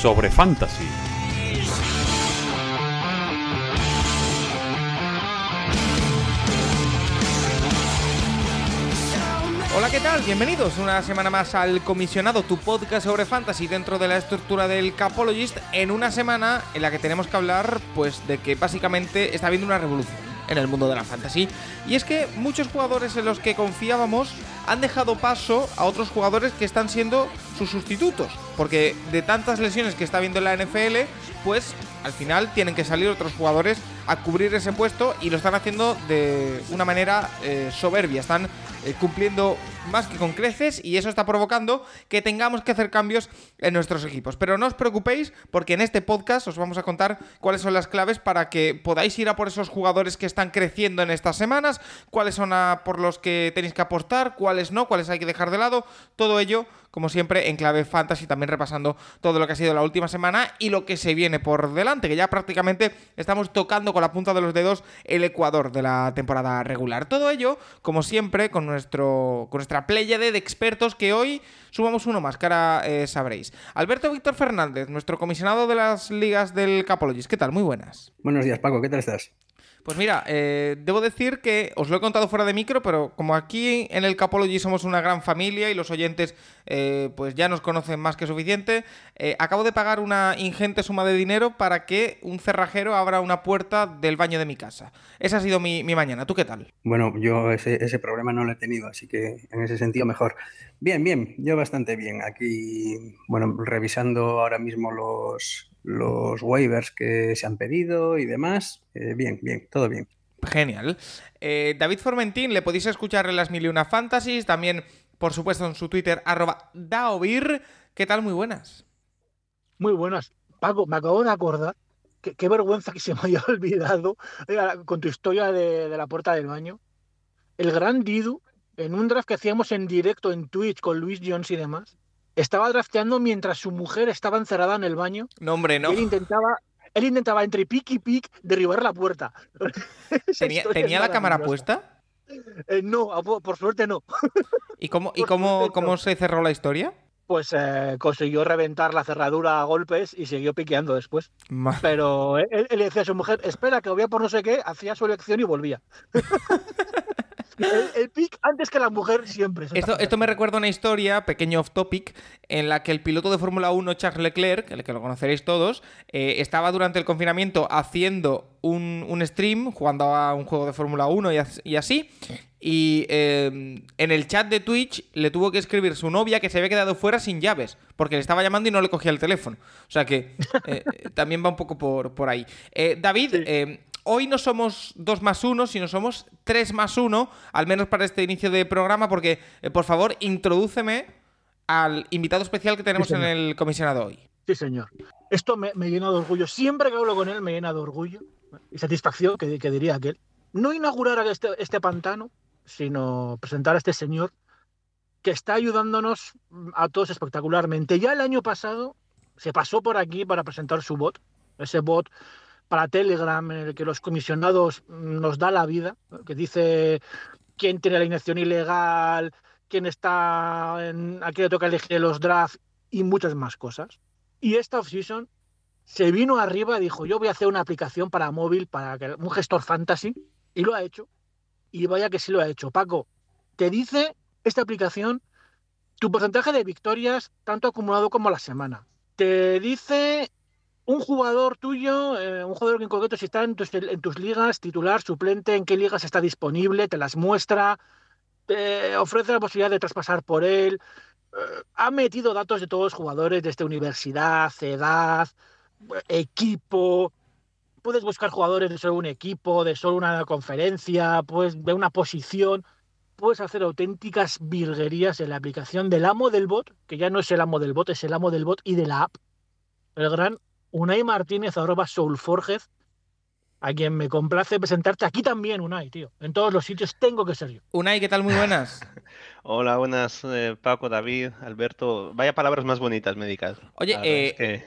sobre fantasy. Hola, ¿qué tal? Bienvenidos una semana más al Comisionado, tu podcast sobre fantasy dentro de la estructura del Capologist, en una semana en la que tenemos que hablar, pues, de que básicamente está habiendo una revolución en el mundo de la fantasy. Y es que muchos jugadores en los que confiábamos han dejado paso a otros jugadores que están siendo sus sustitutos. Porque de tantas lesiones que está habiendo en la NFL, pues al final tienen que salir otros jugadores a cubrir ese puesto y lo están haciendo de una manera eh, soberbia. Están eh, cumpliendo más que con creces y eso está provocando que tengamos que hacer cambios en nuestros equipos. Pero no os preocupéis porque en este podcast os vamos a contar cuáles son las claves para que podáis ir a por esos jugadores que están creciendo en estas semanas, cuáles son por los que tenéis que apostar, cuáles no, cuáles hay que dejar de lado, todo ello como siempre en clave fantasy, también repasando todo lo que ha sido la última semana y lo que se viene por delante, que ya prácticamente estamos tocando con la punta de los dedos el ecuador de la temporada regular. Todo ello, como siempre, con, nuestro, con nuestra pléyade de expertos que hoy sumamos uno más, que eh, sabréis. Alberto Víctor Fernández, nuestro comisionado de las ligas del Capologist. ¿Qué tal? Muy buenas. Buenos días, Paco, ¿qué tal estás? Pues mira, eh, debo decir que os lo he contado fuera de micro, pero como aquí en el Capology somos una gran familia y los oyentes eh, pues ya nos conocen más que suficiente, eh, acabo de pagar una ingente suma de dinero para que un cerrajero abra una puerta del baño de mi casa. Esa ha sido mi, mi mañana. ¿Tú qué tal? Bueno, yo ese, ese problema no lo he tenido, así que en ese sentido mejor. Bien, bien, yo bastante bien. Aquí, bueno, revisando ahora mismo los, los waivers que se han pedido y demás. Eh, bien, bien, todo bien. Genial. Eh, David Formentín, le podéis escuchar en las Mil y Una Fantasies, también, por supuesto, en su Twitter, arroba daovir. ¿Qué tal? Muy buenas. Muy buenas. Paco, me acabo de acordar. Qué, qué vergüenza que se me haya olvidado con tu historia de, de la puerta del baño. El gran Didu, en un draft que hacíamos en directo en Twitch con Luis Jones y demás, estaba drafteando mientras su mujer estaba encerrada en el baño. No, hombre, no. Y él intentaba, él intentaba entre pic y pic derribar la puerta. ¿Tenía, la cámara puesta? Eh, no, por suerte no. ¿Y cómo, y se cerró la historia? Pues eh, consiguió reventar la cerradura a golpes y siguió piqueando después. Ma- Pero él, él le decía a su mujer, espera, que voy a por no sé qué, hacía su elección y volvía. el, el pick antes que la mujer siempre. Esto, esto me recuerda una historia, pequeño off topic, en la que el piloto de Fórmula 1, Charles Leclerc, el que lo conoceréis todos, eh, estaba durante el confinamiento haciendo un, un stream, jugando a un juego de Fórmula 1 y, as- y así. Y eh, en el chat de Twitch le tuvo que escribir su novia que se había quedado fuera sin llaves, porque le estaba llamando y no le cogía el teléfono. O sea que eh, eh, también va un poco por, por ahí. David, Sí. Hoy no somos dos más uno, sino somos tres más uno, al menos para este inicio de programa, porque, eh, por favor, introdúceme al invitado especial que tenemos Sí, en el comisionado hoy. Sí, señor. Esto me, me llena de orgullo. Siempre que hablo con él me llena de orgullo y satisfacción, que, que diría aquel. No inaugurar este, este pantano, sino presentar a este señor que está ayudándonos a todos espectacularmente. Ya el año pasado se pasó por aquí para presentar su bot, ese bot para Telegram en el que los comisionados nos da la vida, que dice quién tiene la inyección ilegal, quién está en, a quién le toca elegir los drafts y muchas más cosas. Y esta offseason se vino arriba y dijo, yo voy a hacer una aplicación para móvil, para que, un gestor fantasy, y lo ha hecho. Y vaya que sí lo ha hecho. Paco, te dice esta aplicación tu porcentaje de victorias, tanto acumulado como la semana. Te dice un jugador tuyo, eh, un jugador que en concreto si está en tus, ligas, titular, suplente, en qué ligas está disponible, te las muestra, te ofrece la posibilidad de traspasar por él, eh, ha metido datos de todos los jugadores desde universidad, edad, equipo. Puedes buscar jugadores de solo un equipo, de solo una conferencia, pues de una posición. Puedes hacer auténticas virguerías en la aplicación del amo del bot, que ya no es el amo del bot, es el amo del bot y de la app. el gran Unai Martínez, arroba Soulforged, a quien me complace presentarte aquí también, Unai, tío. En todos los sitios tengo que ser yo. Unai, ¿qué tal? Muy buenas. Hola, buenas, eh, Paco, David, Alberto. Vaya palabras más bonitas médicas. Oye, eh,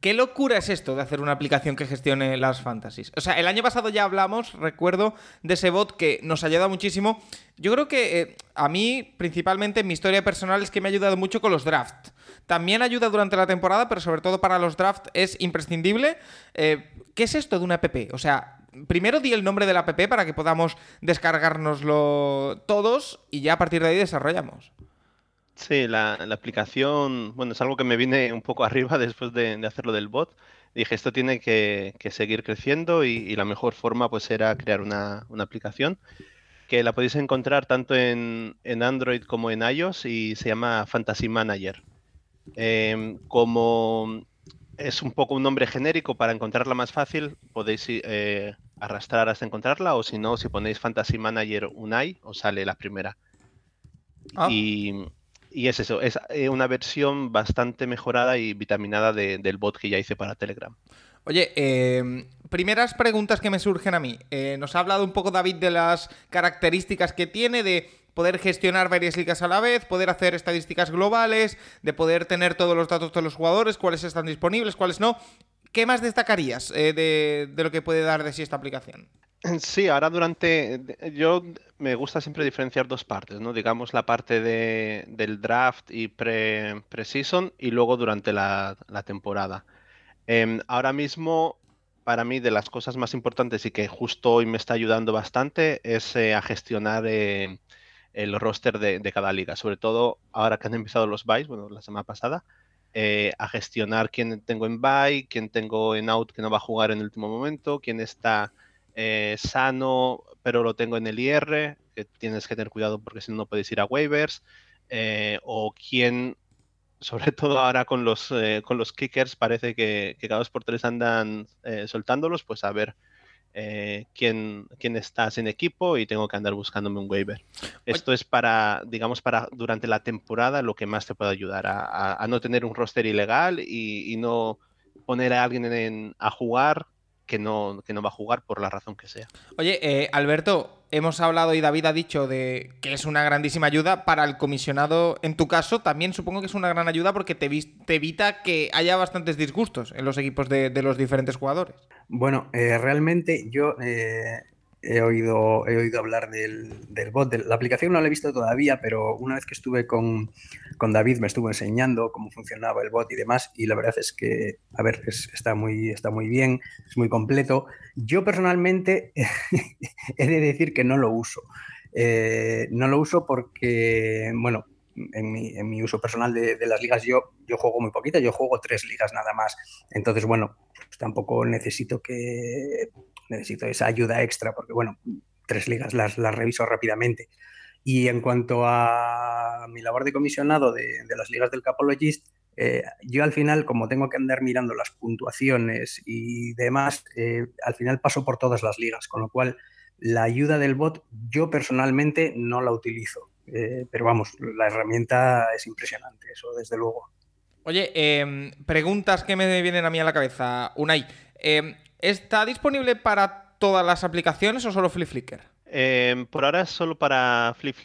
¿qué locura es esto de hacer una aplicación que gestione las fantasies? O sea, el año pasado ya hablamos, recuerdo, de ese bot que nos ayuda muchísimo. Yo creo que eh, a mí, principalmente, mi historia personal es que me ha ayudado mucho con los drafts. También ayuda durante la temporada, pero sobre todo para los drafts es imprescindible. ¿Qué es esto de una app? O sea, primero di el nombre de la app para que podamos descargárnoslo todos y ya a partir de ahí desarrollamos. Sí, la, aplicación, bueno, es algo que me viene un poco arriba después de, hacerlo del bot. Dije, esto tiene que, seguir creciendo y, la mejor forma pues era crear una, aplicación que la podéis encontrar tanto en, Android como en iOS y se llama Fantasy Manager. Em, como es un poco un nombre genérico para encontrarla más fácil, podéis eh, arrastrar hasta encontrarla o si no, si ponéis Fantasy Manager Unai, os sale la primera. Ah. Y, es eso, es eh, una versión bastante mejorada y vitaminada del bot que ya hice para Telegram. Oye, em, primeras preguntas que me surgen a mí. Eh, nos ha hablado un poco David de las características que tiene de poder gestionar varias ligas a la vez, poder hacer estadísticas globales, de poder tener todos los datos de los jugadores, cuáles están disponibles, cuáles no. ¿Qué más destacarías eh, de, lo que puede dar de sí esta aplicación? Sí, ahora durante. Yo me gusta siempre diferenciar dos partes, ¿no? Digamos la parte de, del draft y pre-season y luego durante la, temporada. Em, ahora mismo, para mí, de las cosas más importantes y que justo hoy me está ayudando bastante es eh, a gestionar eh, el roster de, cada liga. Sobre todo ahora que han empezado los buys, bueno, la semana pasada. Eh, a gestionar quién tengo en buy, quién tengo en out que no va a jugar en el último momento, quién está eh, sano pero lo tengo en el IR, que tienes que tener cuidado porque si no, no puedes ir a waivers, eh, o quién, sobre todo ahora con los, con los kickers, parece que, que, cada dos por tres andan soltándolos, pues a ver eh, quién, quién, está sin equipo y tengo que andar buscándome un waiver. Esto es para, digamos, para durante la temporada lo que más te puede ayudar a, no tener un roster ilegal y, no poner a alguien a jugar que no, que no va a jugar por la razón que sea. Oye, eh, Alberto, hemos hablado y David ha dicho de que es una grandísima ayuda para el comisionado. En tu caso, también supongo que es una gran ayuda porque te, te evita que haya bastantes disgustos en los equipos de, los diferentes jugadores. Bueno, eh, realmente yo eh, he oído, he oído hablar del, bot. De la aplicación no la he visto todavía, pero una vez que estuve con, David me estuvo enseñando cómo funcionaba el bot y demás. Y la verdad es que, a ver, está, muy, está muy bien, es muy completo. Yo personalmente he de decir que no lo uso. Eh, no lo uso porque, bueno, en mi, uso personal de, las ligas yo, yo juego muy poquito, yo juego tres ligas nada más. Entonces, bueno, pues tampoco necesito que necesito esa ayuda extra porque, bueno, tres ligas las, reviso rápidamente. Y en cuanto a mi labor de comisionado de, las ligas del Capologist, eh, yo al final, como tengo que andar mirando las puntuaciones y demás, eh, al final paso por todas las ligas, con lo cual la ayuda del bot yo personalmente no la utilizo. Eh, pero vamos, la herramienta es impresionante, eso desde luego. Oye, em, preguntas que me vienen a mí a la cabeza. Unai, em, ¿Está disponible para todas las aplicaciones o solo Flip em, por ahora es solo para Flip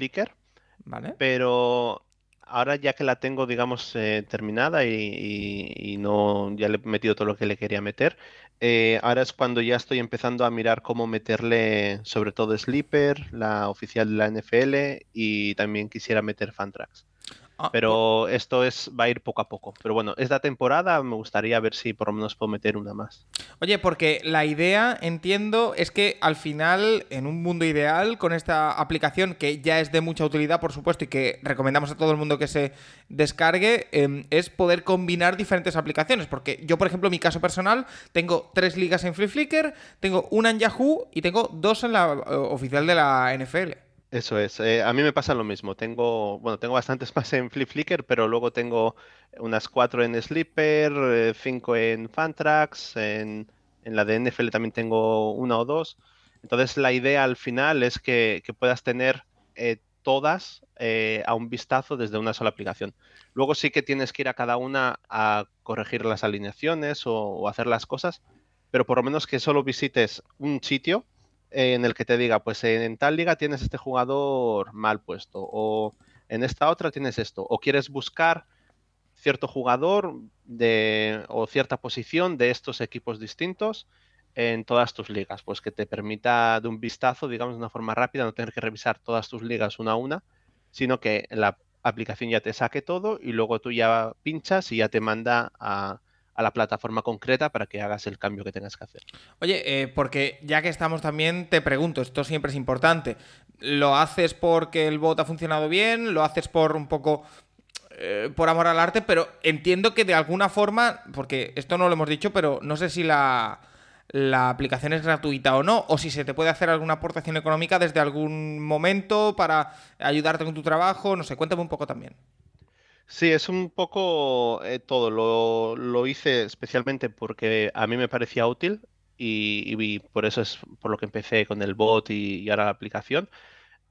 Vale. Pero ahora ya que la tengo, digamos, eh, terminada y, no ya le he metido todo lo que le quería meter, eh, ahora es cuando ya estoy empezando a mirar cómo meterle sobre todo Sleeper, la oficial de la NFL, y también quisiera meter Fantrax. Ah, pero esto es va a ir poco a poco. Pero bueno, esta temporada me gustaría ver si por lo menos puedo meter una más. Oye, porque la idea, entiendo, es que al final, en un mundo ideal, con esta aplicación que ya es de mucha utilidad, por supuesto, y que recomendamos a todo el mundo que se descargue, em, es poder combinar diferentes aplicaciones. Porque yo, por ejemplo, en mi caso personal, tengo tres ligas en Free Flickr, tengo una en Yahoo y tengo dos en la eh, oficial de la NFL. Eso es. Eh, a mí me pasa lo mismo. Tengo, bueno, tengo bastantes más en Flip Flickr, pero luego tengo unas cuatro en Sleeper, eh, cinco en Fantrax, en, en, la de NFL también tengo una o dos. Entonces la idea al final es que, puedas tener eh, todas a un vistazo desde una sola aplicación. Luego sí que tienes que ir a cada una a corregir las alineaciones o, hacer las cosas, pero por lo menos que solo visites un sitio en el que te diga, pues en tal liga tienes este jugador mal puesto, o en esta otra tienes esto, o quieres buscar cierto jugador de, o cierta posición de estos equipos distintos en todas tus ligas, pues que te permita de un vistazo, digamos, de una forma rápida, no tener que revisar todas tus ligas una a una, sino que la aplicación ya te saque todo y luego tú ya pinchas y ya te manda a, la plataforma concreta para que hagas el cambio que tengas que hacer. Oye, eh, porque ya que estamos también, te pregunto, esto siempre es importante. ¿Lo haces porque el bot ha funcionado bien? ¿Lo haces por un poco eh, por amor al arte? Pero entiendo que de alguna forma, porque esto no lo hemos dicho, pero no sé si la la aplicación es gratuita o no, o si se te puede hacer alguna aportación económica desde algún momento para ayudarte con tu trabajo, no sé, cuéntame un poco también. Sí, es un poco eh, todo. Lo, hice especialmente porque a mí me parecía útil y, por eso es por lo que empecé con el bot y, ahora la aplicación.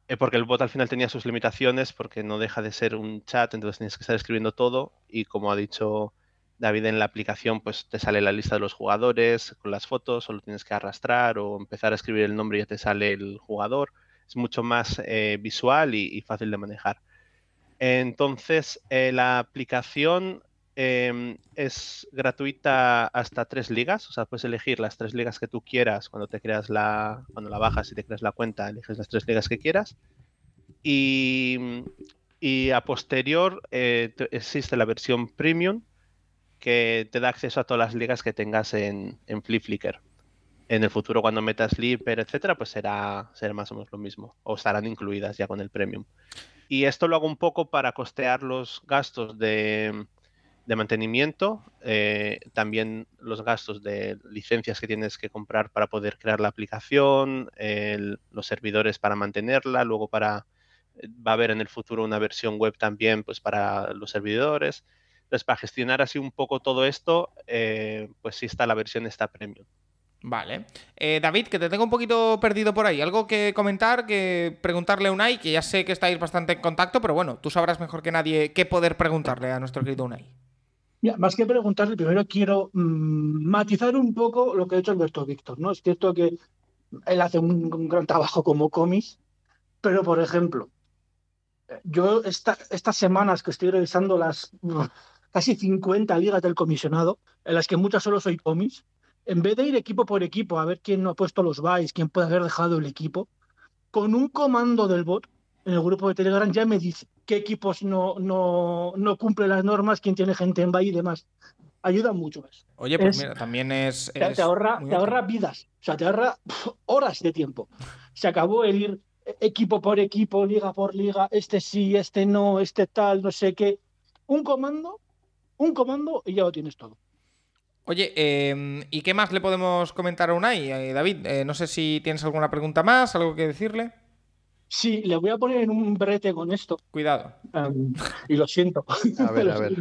Eh, porque el bot al final tenía sus limitaciones porque no deja de ser un chat, entonces tienes que estar escribiendo todo y como ha dicho David en la aplicación pues te sale la lista de los jugadores con las fotos, solo tienes que arrastrar o empezar a escribir el nombre y ya te sale el jugador. Es mucho más eh, visual y, fácil de manejar. Entonces, eh, la aplicación em, es gratuita hasta tres ligas, o sea, puedes elegir las tres ligas que tú quieras cuando te creas la, cuando la bajas y te creas la cuenta, eliges las tres ligas que quieras. Y, a posterior eh, existe la versión premium, que te da acceso a todas las ligas que tengas en, en Flickr. En el futuro, cuando metas Flipper, etcétera, pues será, será más o menos lo mismo. O estarán incluidas ya con el Premium. Y esto lo hago un poco para costear los gastos de, mantenimiento, eh, también los gastos de licencias que tienes que comprar para poder crear la aplicación, los servidores para mantenerla, luego para va a haber en el futuro una versión web también pues para los servidores. Entonces, para gestionar así un poco todo esto, eh, pues sí está la versión esta premium. Vale. Eh, David, que te tengo un poquito perdido por ahí. ¿Algo que comentar, que preguntarle a Unai? Que ya sé que estáis bastante en contacto, pero bueno, tú sabrás mejor que nadie qué poder preguntarle a nuestro querido Unai. más que preguntarle, primero quiero mm, matizar un poco lo que ha hecho Alberto Víctor. ¿no? Es cierto que él hace un, gran trabajo como cómics, pero por ejemplo, yo estas semanas que estoy revisando las casi 50 ligas del comisionado, en las que muchas solo soy comis, en vez de ir equipo por equipo a ver quién no ha puesto los buys, quién puede haber dejado el equipo, con un comando del bot en el grupo de Telegram ya me dice qué equipos no, no, no cumplen las normas, quién tiene gente en buy y demás. Ayuda mucho eso. Oye, pues mira, también es. te, ahorra, te ahorra vidas, o sea, te ahorra horas de tiempo. Se acabó el ir equipo por equipo, liga por liga, este sí, este no, este tal, no sé qué. Un comando un comando y ya lo tienes todo. Oye, em, ¿y qué más le podemos comentar a Unai? Eh, David, eh, no sé si tienes alguna pregunta más, algo que decirle. Sí, le voy a poner en un brete con esto. Cuidado. Y lo siento. A ver, a ver.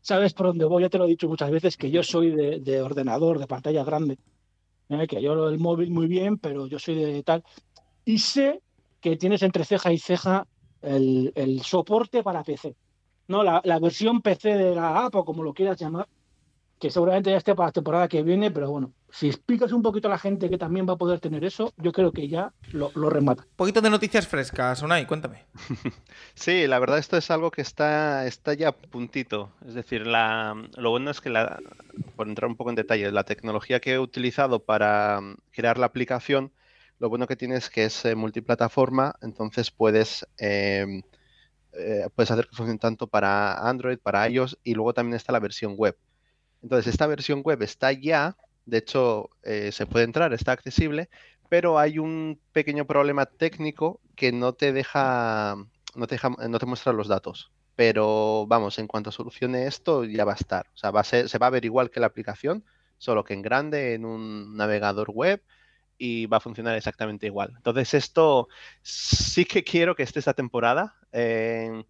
Sabes por dónde voy, ya te lo he dicho muchas veces, que yo soy de, ordenador, de pantalla grande. ¿eh? que yo el móvil muy bien, pero yo soy de tal. Y sé que tienes entre ceja y ceja el, el soporte para PC. ¿no? La, versión PC de la app o como lo quieras llamar, que seguramente ya esté para la temporada que viene, pero bueno, si explicas un poquito a la gente que también va a poder tener eso, yo creo que ya lo, remata. Un poquito de noticias frescas, Unai, cuéntame. Sí, la verdad esto es algo que está, está ya puntito. Es decir, la, lo bueno es que, la, por entrar un poco en detalle, la tecnología que he utilizado para crear la aplicación, lo bueno que tiene es que es eh, multiplataforma, entonces puedes... Eh, eh, puedes hacer que funcione tanto para Android, para iOS y luego también está la versión web. Entonces, esta versión web está ya, de hecho, eh, se puede entrar, está accesible, pero hay un pequeño problema técnico que no te deja, no te, no te muestra los datos. Pero vamos, en cuanto solucione esto, ya va a estar. O sea, va a ser, se va a ver igual que la aplicación, solo que en grande, en un navegador web y va a funcionar exactamente igual. Entonces esto sí que quiero que esté esta temporada. Eh,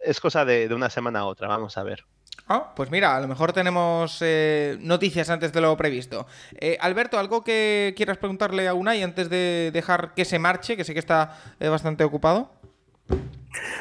es cosa de, una semana a otra, vamos a ver. Ah, pues mira, a lo mejor tenemos eh, noticias antes de lo previsto. Eh, Alberto, ¿algo que quieras preguntarle a Unai antes de dejar que se marche, que sé que está bastante ocupado?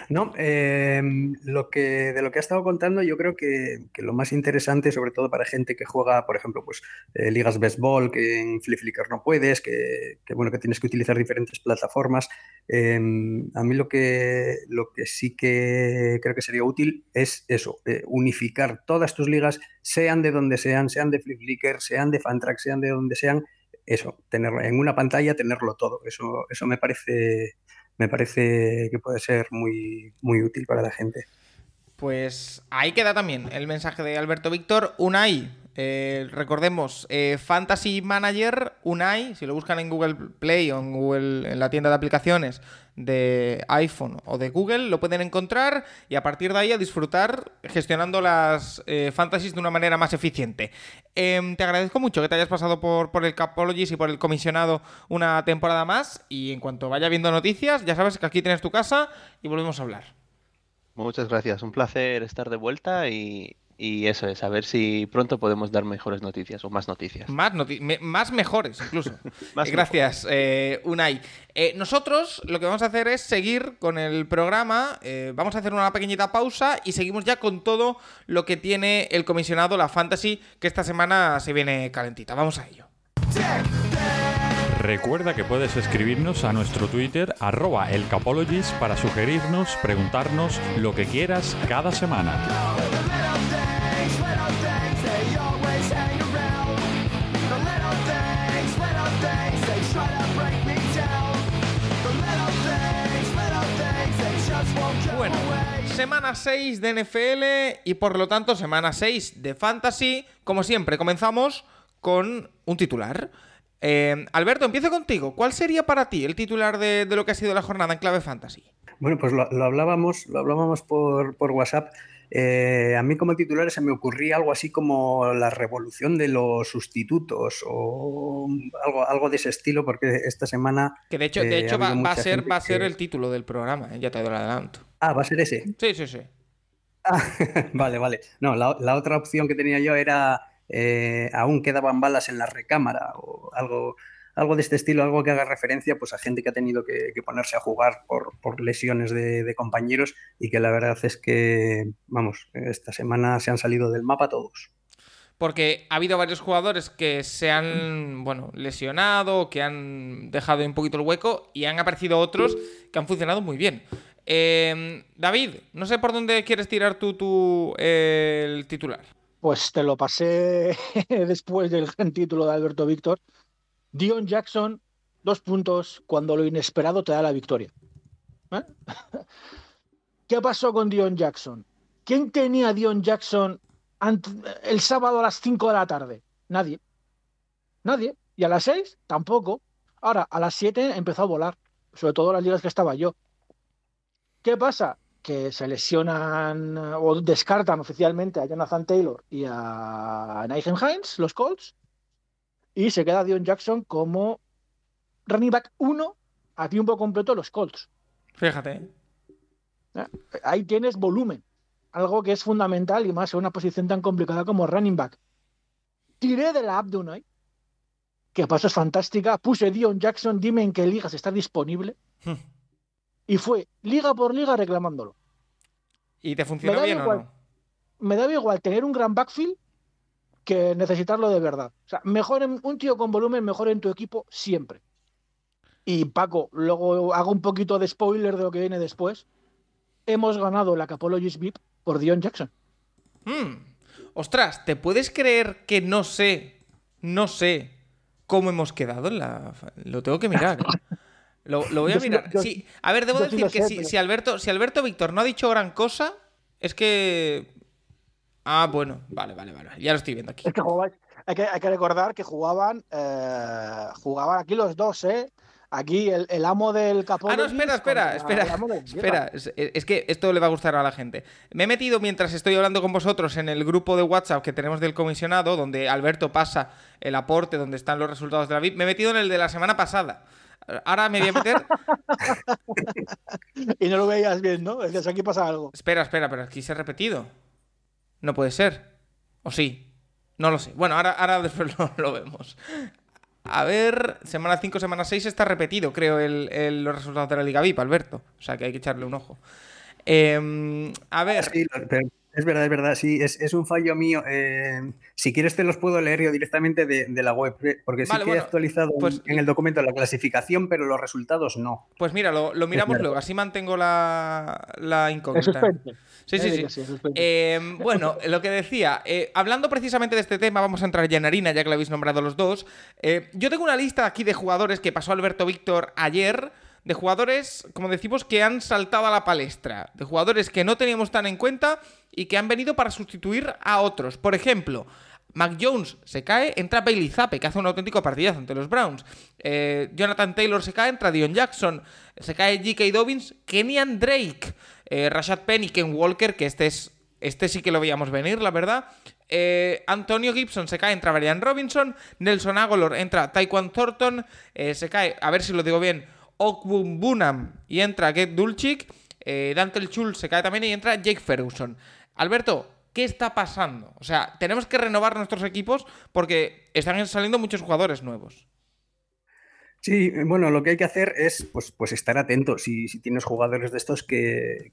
No, eh, lo que, de lo que ha estado contando, yo creo que, que, lo más interesante, sobre todo para gente que juega, por ejemplo, pues eh, ligas béisbol, que en Flip Flicker no puedes, que, bueno, que tienes que utilizar diferentes plataformas. Eh, a mí lo que, lo que sí que creo que sería útil es eso, eh, unificar todas tus ligas, sean de donde sean, sean de Flip Flicker, sean de Fantrack, sean de donde sean, eso, tenerlo en una pantalla, tenerlo todo. Eso, eso me parece me parece que puede ser muy, muy útil para la gente. Pues ahí queda también el mensaje de Alberto Víctor. Unai, eh, recordemos, eh, Fantasy Manager Unai, si lo buscan en Google Play o en, Google, en la tienda de aplicaciones de iPhone o de Google, lo pueden encontrar y a partir de ahí a disfrutar gestionando las eh, fantasies de una manera más eficiente. Eh, te agradezco mucho que te hayas pasado por, por el Capologist y por el comisionado una temporada más y en cuanto vaya viendo noticias, ya sabes que aquí tienes tu casa y volvemos a hablar. Muchas gracias, un placer estar de vuelta y, y eso es, a ver si pronto podemos dar mejores noticias o más noticias. Más, noti me más mejores, incluso. más Gracias, eh, Unai. Eh, nosotros lo que vamos a hacer es seguir con el programa. Eh, vamos a hacer una pequeñita pausa y seguimos ya con todo lo que tiene el comisionado, la Fantasy, que esta semana se viene calentita. Vamos a ello. Recuerda que puedes escribirnos a nuestro Twitter, arroba elcapologist, para sugerirnos, preguntarnos lo que quieras cada semana. Bueno, semana 6 de NFL y por lo tanto semana 6 de Fantasy. Como siempre, comenzamos con un titular. Eh, Alberto, empiezo contigo. ¿Cuál sería para ti el titular de, de, lo que ha sido la jornada en clave fantasy? Bueno, pues lo, lo hablábamos, lo hablábamos por, por WhatsApp. Eh, a mí como titular se me ocurría algo así como la revolución de los sustitutos o algo, algo de ese estilo, porque esta semana... Que de hecho, de hecho va, va, a ser, va a ser que... el título del programa, ¿eh? ya te el adelanto. Ah, ¿va a ser ese? Sí, sí, sí. Ah, vale, vale. No, la, la, otra opción que tenía yo era eh, aún quedaban balas en la recámara o algo algo de este estilo, algo que haga referencia pues, a gente que ha tenido que, que ponerse a jugar por, por lesiones de, de, compañeros y que la verdad es que, vamos, esta semana se han salido del mapa todos. Porque ha habido varios jugadores que se han, bueno, lesionado, que han dejado un poquito el hueco y han aparecido otros que han funcionado muy bien. Eh, David, no sé por dónde quieres tirar tú, el titular. Pues te lo pasé después del gran título de Alberto Víctor. Dion Jackson, dos puntos, cuando lo inesperado te da la victoria. ¿Eh? ¿Qué pasó con Dion Jackson? ¿Quién tenía a Dion Jackson el sábado a las 5 de la tarde? Nadie. Nadie. Y a las 6 tampoco. Ahora, a las 7 empezó a volar, sobre todo las ligas que estaba yo. ¿Qué pasa? Que se lesionan o descartan oficialmente a Jonathan Taylor y a Nigel Hines, los Colts, y se queda Dion Jackson como running back 1 a tiempo completo los Colts. Fíjate. Ahí tienes volumen, algo que es fundamental y más en una posición tan complicada como running back. Tiré de la app de Unai, que paso es fantástica, puse Dion Jackson, dime en qué ligas está disponible. Y fue liga por liga reclamándolo. ¿Y te funcionó bien igual, o no? Me daba igual tener un gran backfield que necesitarlo de verdad. O sea, mejor en, un tío con volumen, mejor en tu equipo siempre. Y Paco, luego hago un poquito de spoiler de lo que viene después. Hemos ganado la Capologist VIP por Dion Jackson. Mm. Ostras, ¿te puedes creer que no sé, no sé cómo hemos quedado en la... Lo tengo que mirar. Lo, lo, voy a yo, mirar. Yo, sí, a ver, debo decir sí que sé, si, pero... si, Alberto, si Alberto Víctor no ha dicho gran cosa, es que Ah, bueno, vale, vale, vale. Ya lo estoy viendo aquí. Es que jugaban, hay, que, hay que recordar que jugaban, eh, jugaban aquí los dos, ¿eh? Aquí el, el amo del capó. Ah, no, espera, espera, espera. Espera, es, es, que esto le va a gustar a la gente. Me he metido mientras estoy hablando con vosotros en el grupo de WhatsApp que tenemos del comisionado, donde Alberto pasa el aporte, donde están los resultados de la VIP. Me he metido en el de la semana pasada. Ahora me voy a meter. y no lo veías bien, ¿no? Es que aquí pasa algo. Espera, espera, pero aquí se ha repetido. No puede ser. ¿O sí? No lo sé. Bueno, ahora, ahora después lo, lo vemos. A ver, semana 5, semana 6 está repetido, creo, el, el- los resultados de la Liga VIP, Alberto. O sea que hay que echarle un ojo. Em, a ver, Sí, lo- pero es verdad, es verdad, sí, es, es un fallo mío. eh, si quieres te los puedo leer yo directamente de, de la web, eh, porque sí Vale, que bueno, he actualizado en- pues- en el documento la clasificación, pero los resultados no. pues mira, lo, lo miramos luego, así mantengo la, la incógnita. Sí, sí, sí. sí. Eh, bueno, lo que decía, eh, hablando precisamente de este tema, vamos a entrar ya en harina, ya que lo habéis nombrado los dos. Eh, yo tengo una lista aquí de jugadores que pasó Alberto Víctor ayer, de jugadores, como decimos, que han saltado a la palestra, de jugadores que no teníamos tan en cuenta y que han venido para sustituir a otros. Por ejemplo, Mac Jones se cae, entra Bailey Zappe, que hace un auténtico partidazo ante los Browns. Eh, Jonathan Taylor se cae, entra Dion Jackson. Se cae J.K. Dobbins, Kenyan Drake, eh, Rashad Penny, Ken Walker, que este es. Este sí que lo veíamos venir, la verdad. Eh, Antonio Gibson se cae, entra Brian Robinson. Nelson Agolor entra Taekwon Thornton. se cae, a ver si lo digo bien, Okbun Bunam y entra Get Dulcich. Eh, Dante Chul se cae también y entra Jake Ferguson. Alberto, ¿qué está pasando? O sea, tenemos que renovar nuestros equipos porque están saliendo muchos jugadores nuevos. Sí, bueno, lo que hay que hacer es pues, pues estar atento si, si tienes jugadores de estos que-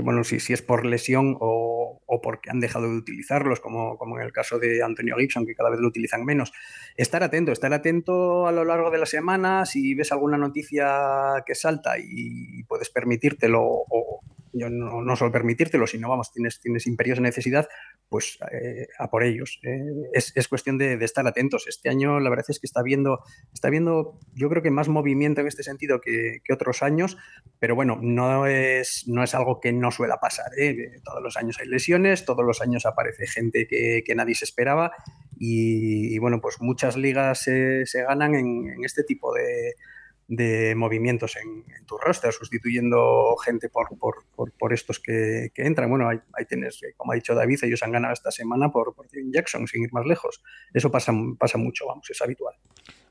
bueno, si, si es por lesión o, o porque han dejado de utilizarlos, como, como en el caso de Antonio Gibson, que cada vez lo utilizan menos. Estar atento, estar atento a lo largo de la semana, si ves alguna noticia que salta y puedes permitírtelo, o yo no, no solo permitírtelo, sino vamos, tienes, tienes imperiosa necesidad, pues eh, a por ellos. Eh, es, es cuestión de, de estar atentos. Este año la verdad es que está viendo, está viendo yo creo que más movimiento en este sentido que, que otros años, pero bueno, no es, no es algo que no suela pasar. ¿eh? Todos los años hay lesiones, todos los años aparece gente que, que nadie se esperaba y, bueno, pues muchas ligas se, ganan en, este tipo de, de movimientos en, tu roster, sustituyendo gente por, por, por, estos que, que, entran. Bueno, ahí, ahí, tienes, como ha dicho David, ellos han ganado esta semana por, por Jackson, sin ir más lejos. Eso pasa, pasa mucho, vamos, es habitual.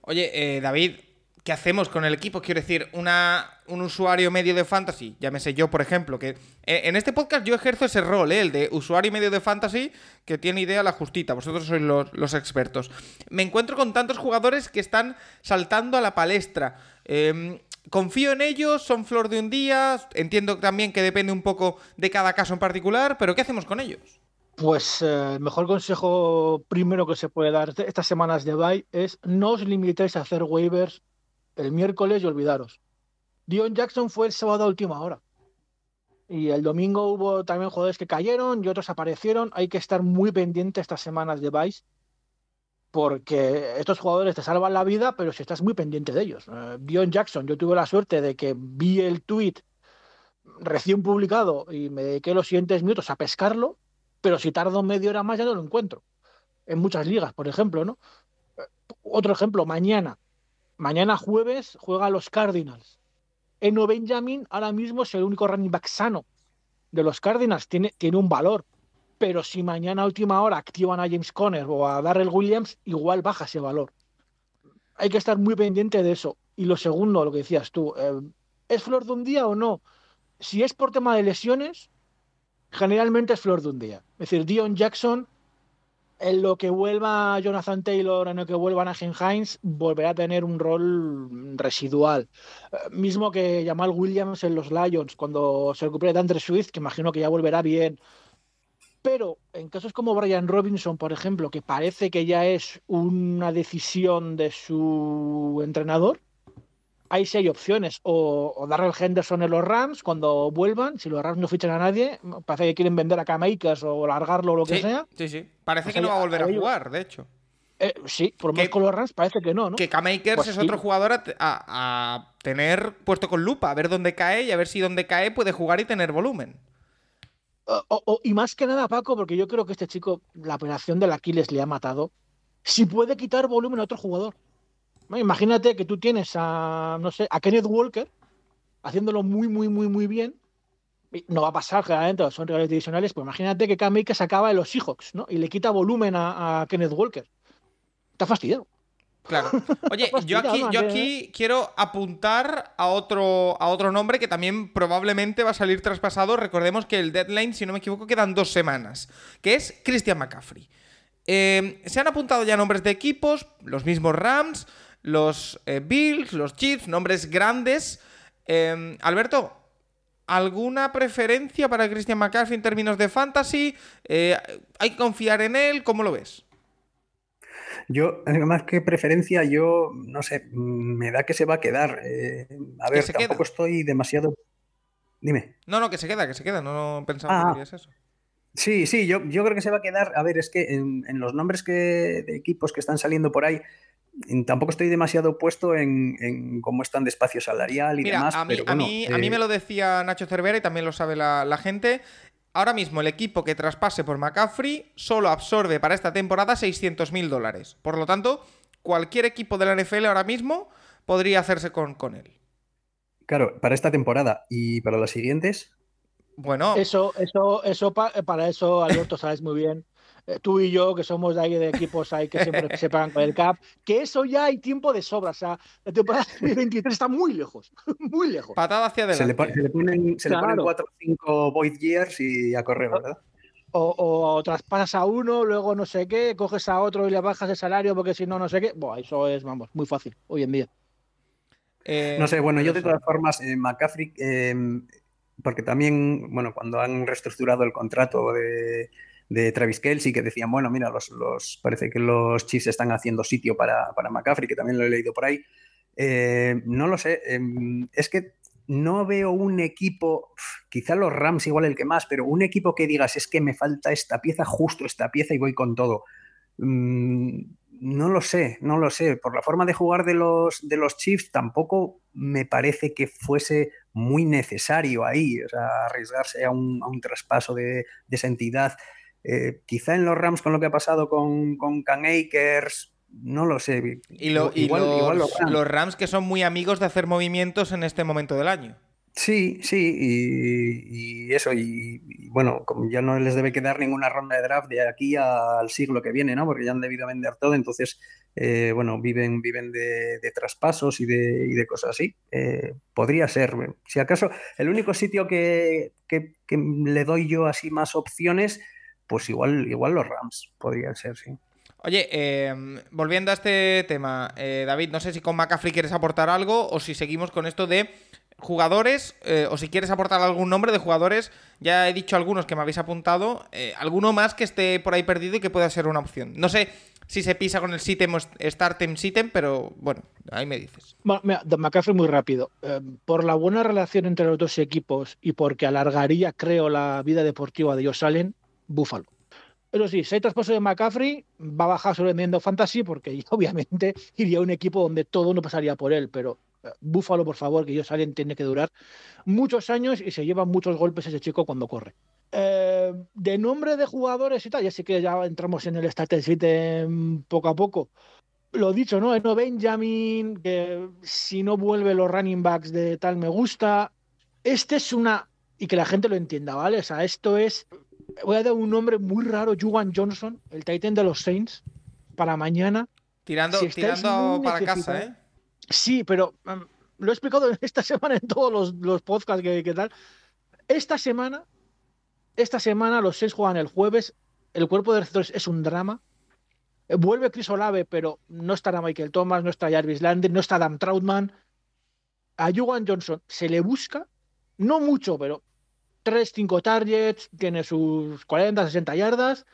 Oye, eh, David, ¿qué hacemos con el equipo? Quiero decir, una, un usuario medio de fantasy, llámese yo, por ejemplo, que eh, en este podcast yo ejerzo ese rol, eh, el de usuario medio de fantasy, que tiene idea la justita, vosotros sois los, los expertos. Me encuentro con tantos jugadores que están saltando a la palestra. Eh, confío en ellos, son flor de un día, entiendo también que depende un poco de cada caso en particular, pero ¿qué hacemos con ellos? Pues eh, el mejor consejo primero que se puede dar estas semanas de bye es no os limitéis a hacer waivers el miércoles y olvidaros. Dion Jackson fue el sábado a última hora. Y el domingo hubo también jugadores que cayeron y otros aparecieron. Hay que estar muy pendiente estas semanas de bye porque estos jugadores te salvan la vida, pero si estás muy pendiente de ellos. Uh, Dion Jackson, yo tuve la suerte de que vi el tweet recién publicado y me dediqué los siguientes minutos a pescarlo, pero si tardo media hora más ya no lo encuentro. En muchas ligas, por ejemplo, ¿no? Otro ejemplo, mañana. Mañana jueves juega los Cardinals. Eno Benjamin ahora mismo es el único running back sano de los Cardinals. Tiene, tiene un valor. Pero si mañana a última hora activan a James Conner o a Darrell Williams, igual baja ese valor. Hay que estar muy pendiente de eso. Y lo segundo, lo que decías tú, eh, ¿es flor de un día o no? Si es por tema de lesiones, generalmente es flor de un día. Es decir, Dion Jackson, en lo que vuelva Jonathan Taylor, en lo que vuelva Najin Hines, volverá a tener un rol residual. Eh, mismo que Jamal Williams en los Lions, cuando se recupere de Andre Swift, que imagino que ya volverá bien. Pero en casos como Brian Robinson, por ejemplo, que parece que ya es una decisión de su entrenador, hay seis opciones. O, o Darrell Henderson en los Rams, cuando vuelvan, si los Rams no fichan a nadie, parece que quieren vender a Camakers o largarlo o lo que sí, sea. Sí, sí. Parece sea, que no va a volver a, a jugar, de hecho. Eh, sí, por lo menos con los Rams parece que no, ¿no? Que Camakers pues es sí. otro jugador a, a, a, tener puesto con lupa, a ver dónde cae y a ver si donde cae puede jugar y tener volumen. Y más que nada, Paco, porque yo creo que este chico, la operación del Aquiles le ha matado. Si puede quitar volumen a otro jugador. Imagínate que tú tienes a, no sé, a Kenneth Walker haciéndolo muy, muy, muy, muy bien. No va a pasar, generalmente, son rivales divisionales, pues imagínate que Cam se acaba de los Seahawks, ¿no? Y le quita volumen a, a Kenneth Walker. Está fastidiado. Claro. Oye, yo aquí, yo aquí quiero apuntar a otro, a otro nombre que también probablemente va a salir traspasado. Recordemos que el deadline, si no me equivoco, quedan dos semanas, que es Christian McCaffrey. Eh, se han apuntado ya nombres de equipos, los mismos Rams, los eh, Bills, los Chiefs, nombres grandes. Eh, Alberto, ¿alguna preferencia para Christian McCaffrey en términos de fantasy? Eh, ¿Hay que confiar en él? ¿Cómo lo ves? Yo, más que preferencia, yo no sé, me da que se va a quedar. Eh, a ver, tampoco queda? estoy demasiado. Dime. No, no, que se queda, que se queda, no pensaba ah, que es eso. Sí, sí, yo, yo, creo que se va a quedar. A ver, es que en, en los nombres que, de equipos que están saliendo por ahí, tampoco estoy demasiado puesto en, en, cómo están de espacio salarial y Mira, demás. A mí, pero bueno, a, mí, eh... a mí me lo decía Nacho Cervera y también lo sabe la, la, gente. Ahora mismo el equipo que traspase por McCaffrey solo absorbe para esta temporada 600 mil dólares. Por lo tanto, cualquier equipo de la NFL ahora mismo podría hacerse con, con él. Claro, para esta temporada y para las siguientes. Bueno. Eso, eso, eso, para eso, Alberto, sabes muy bien tú y yo, que somos de ahí de equipos ahí que siempre se pagan con el CAP, que eso ya hay tiempo de sobra. O sea, la temporada 2023 está muy lejos, muy lejos. Patada hacia adelante. Se le, se le ponen, se claro. le ponen 4 o 5 void years y a correr, ¿verdad? O, o, o, traspasas a uno, luego no sé qué, coges a otro y le bajas el salario porque si no, no sé qué. Buah, eso es, vamos, muy fácil hoy en día. Eh, no sé, bueno, yo de todas formas, eh, McCaffrey, eh, porque también, bueno, cuando han reestructurado el contrato de, de Travis Kelsey que decían, bueno, mira, los, los, parece que los Chiefs están haciendo sitio para, para McCaffrey, que también lo he leído por ahí. Eh, no lo sé, eh, es que no veo un equipo, quizá los Rams igual el que más, pero un equipo que digas, es que me falta esta pieza, justo esta pieza y voy con todo. Mm, no lo sé, no lo sé. Por la forma de jugar de los, de los Chiefs tampoco me parece que fuese muy necesario ahí, o sea, arriesgarse a un, a un traspaso de, de esa entidad. Eh, quizá en los Rams con lo que ha pasado con, con Can Akers, no lo sé. Y, lo, igual, y los, igual los, Rams. los, Rams. que son muy amigos de hacer movimientos en este momento del año. Sí, sí, y, y eso, y, y, bueno, como ya no les debe quedar ninguna ronda de draft de aquí al siglo que viene, ¿no? Porque ya han debido vender todo, entonces, eh, bueno, viven, viven de, de traspasos y de, y de, cosas así. Eh, podría ser, si acaso, el único sitio que, que, que le doy yo así más opciones pues igual, igual los Rams podrían ser, sí. Oye, eh, volviendo a este tema, eh, David, no sé si con McCaffrey quieres aportar algo o si seguimos con esto de jugadores eh, o si quieres aportar algún nombre de jugadores. Ya he dicho algunos que me habéis apuntado, eh, alguno más que esté por ahí perdido y que pueda ser una opción. No sé si se pisa con el sitem o startem sitem, pero bueno, ahí me dices. Bueno, mira, de McCaffrey muy rápido. Eh, por la buena relación entre los dos equipos y porque alargaría, creo, la vida deportiva de Josh Allen, Buffalo. Pero sí, si hay traspaso de McCaffrey, va a bajar su rendimiento fantasy porque obviamente iría a un equipo donde todo no pasaría por él. Pero uh, Buffalo, por favor, que ellos salen, tiene que durar muchos años y se lleva muchos golpes ese chico cuando corre. Eh, de nombre de jugadores y tal, ya sí que ya entramos en el stat sheet poco a poco. Lo dicho, ¿no? Eno Benjamin, que si no vuelve los running backs de tal me gusta. Este es una. Y que la gente lo entienda, ¿vale? O sea, esto es voy a dar un nombre muy raro, Juwan Johnson, el Titan de los Saints, para mañana. Tirando, si tirando para casa, ¿eh? Sí, pero um, lo he explicado esta semana en todos los, los podcasts que, que, tal. Esta semana, esta semana los Saints juegan el jueves. El cuerpo de receptores es un drama. Vuelve Chris Olave, pero no estará Michael Thomas, no está Jarvis Landry, no está Adam Troutman. A Juwan Johnson se le busca, no mucho, pero 3, 5 targets, tiene sus 40, 60 yardas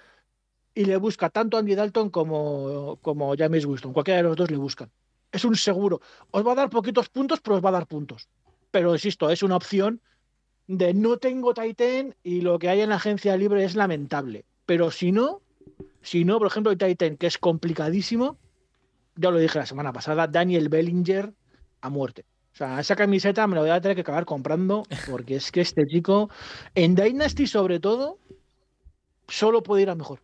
y le busca tanto Andy Dalton como, como James Winston. Cualquiera de los dos le buscan. Es un seguro. Os va a dar poquitos puntos, pero os va a dar puntos. Pero insisto, es una opción de no tengo Titan y lo que hay en la agencia libre es lamentable. Pero si no, si no, por ejemplo, el Titan, que es complicadísimo, ya lo dije la semana pasada, Daniel Bellinger a muerte. O sea, esa camiseta me la voy a tener que acabar comprando porque es que este chico, en Dynasty sobre todo, solo puede ir a mejor.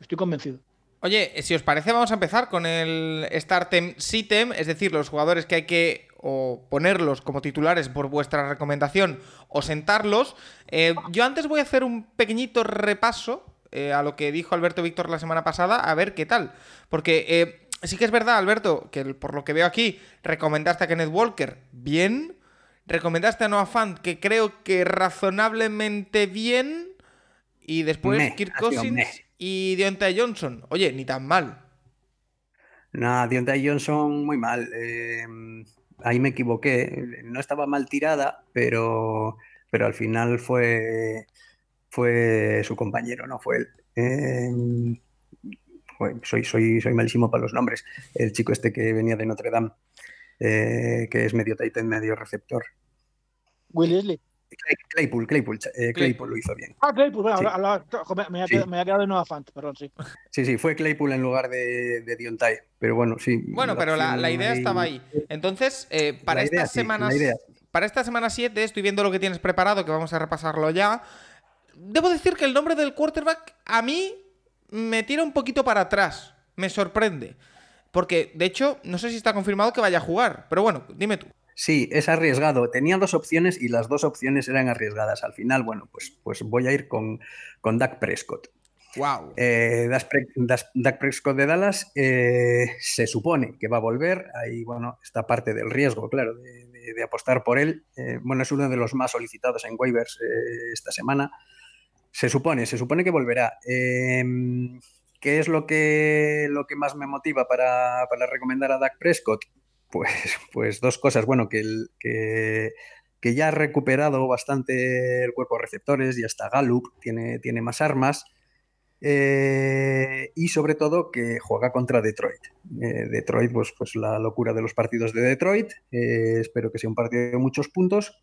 Estoy convencido. Oye, si os parece, vamos a empezar con el Startem Sitem, es decir, los jugadores que hay que o ponerlos como titulares por vuestra recomendación o sentarlos. Eh, yo antes voy a hacer un pequeñito repaso eh, a lo que dijo Alberto Víctor la semana pasada, a ver qué tal. Porque eh, Sí que es verdad, Alberto, que por lo que veo aquí, recomendaste a Kenneth Walker bien. Recomendaste a Noah Fant, que creo que razonablemente bien. Y después Me, Kirk Cousins y Deontay Johnson. Oye, ni tan mal. Nada, Deontay Johnson muy mal. Eh, ahí me equivoqué. No estaba mal tirada, pero, pero al final fue, fue su compañero, no fue él. Eh, soy, soy, soy malísimo para los nombres. El chico este que venía de Notre Dame, eh, que es medio tight medio receptor. Will Leslie. Claypool, Claypool, eh, Claypool, lo hizo bien. Ah, Claypool, bueno, me, ha quedado, de nueva fan, perdón, sí. Sí, sí, fue Claypool en lugar de, de Diontai, pero bueno, sí. Bueno, pero la, idea estaba ahí. Entonces, eh, para estas semanas. Para esta semana 7 estoy viendo lo que tienes preparado, que vamos a repasarlo ya. Debo decir que el nombre del quarterback a mí me tira un poquito para atrás. Me sorprende. Porque, de hecho, no sé si está confirmado que vaya a jugar. Pero bueno, dime tú. Sí, es arriesgado. Tenía dos opciones y las dos opciones eran arriesgadas. Al final, bueno, pues, pues voy a ir con, con Dak Prescott. Wow. Eh, Dak Prescott de Dallas eh, se supone que va a volver. Ahí, bueno, está parte del riesgo, claro, de, apostar por él. Eh, bueno, es uno de los más solicitados en waivers esta semana. Se supone, se supone que volverá. Em, ¿Qué es lo que, lo que más me motiva para, para recomendar a Dak Prescott? Pues, pues dos cosas. Bueno, que, que, ya ha recuperado bastante el cuerpo de receptores, y hasta Gallup tiene, tiene más armas. Eh, y sobre todo que juega contra Detroit. Eh, Detroit, pues, pues la locura de los partidos de Detroit. Eh, espero que sea un partido de muchos puntos.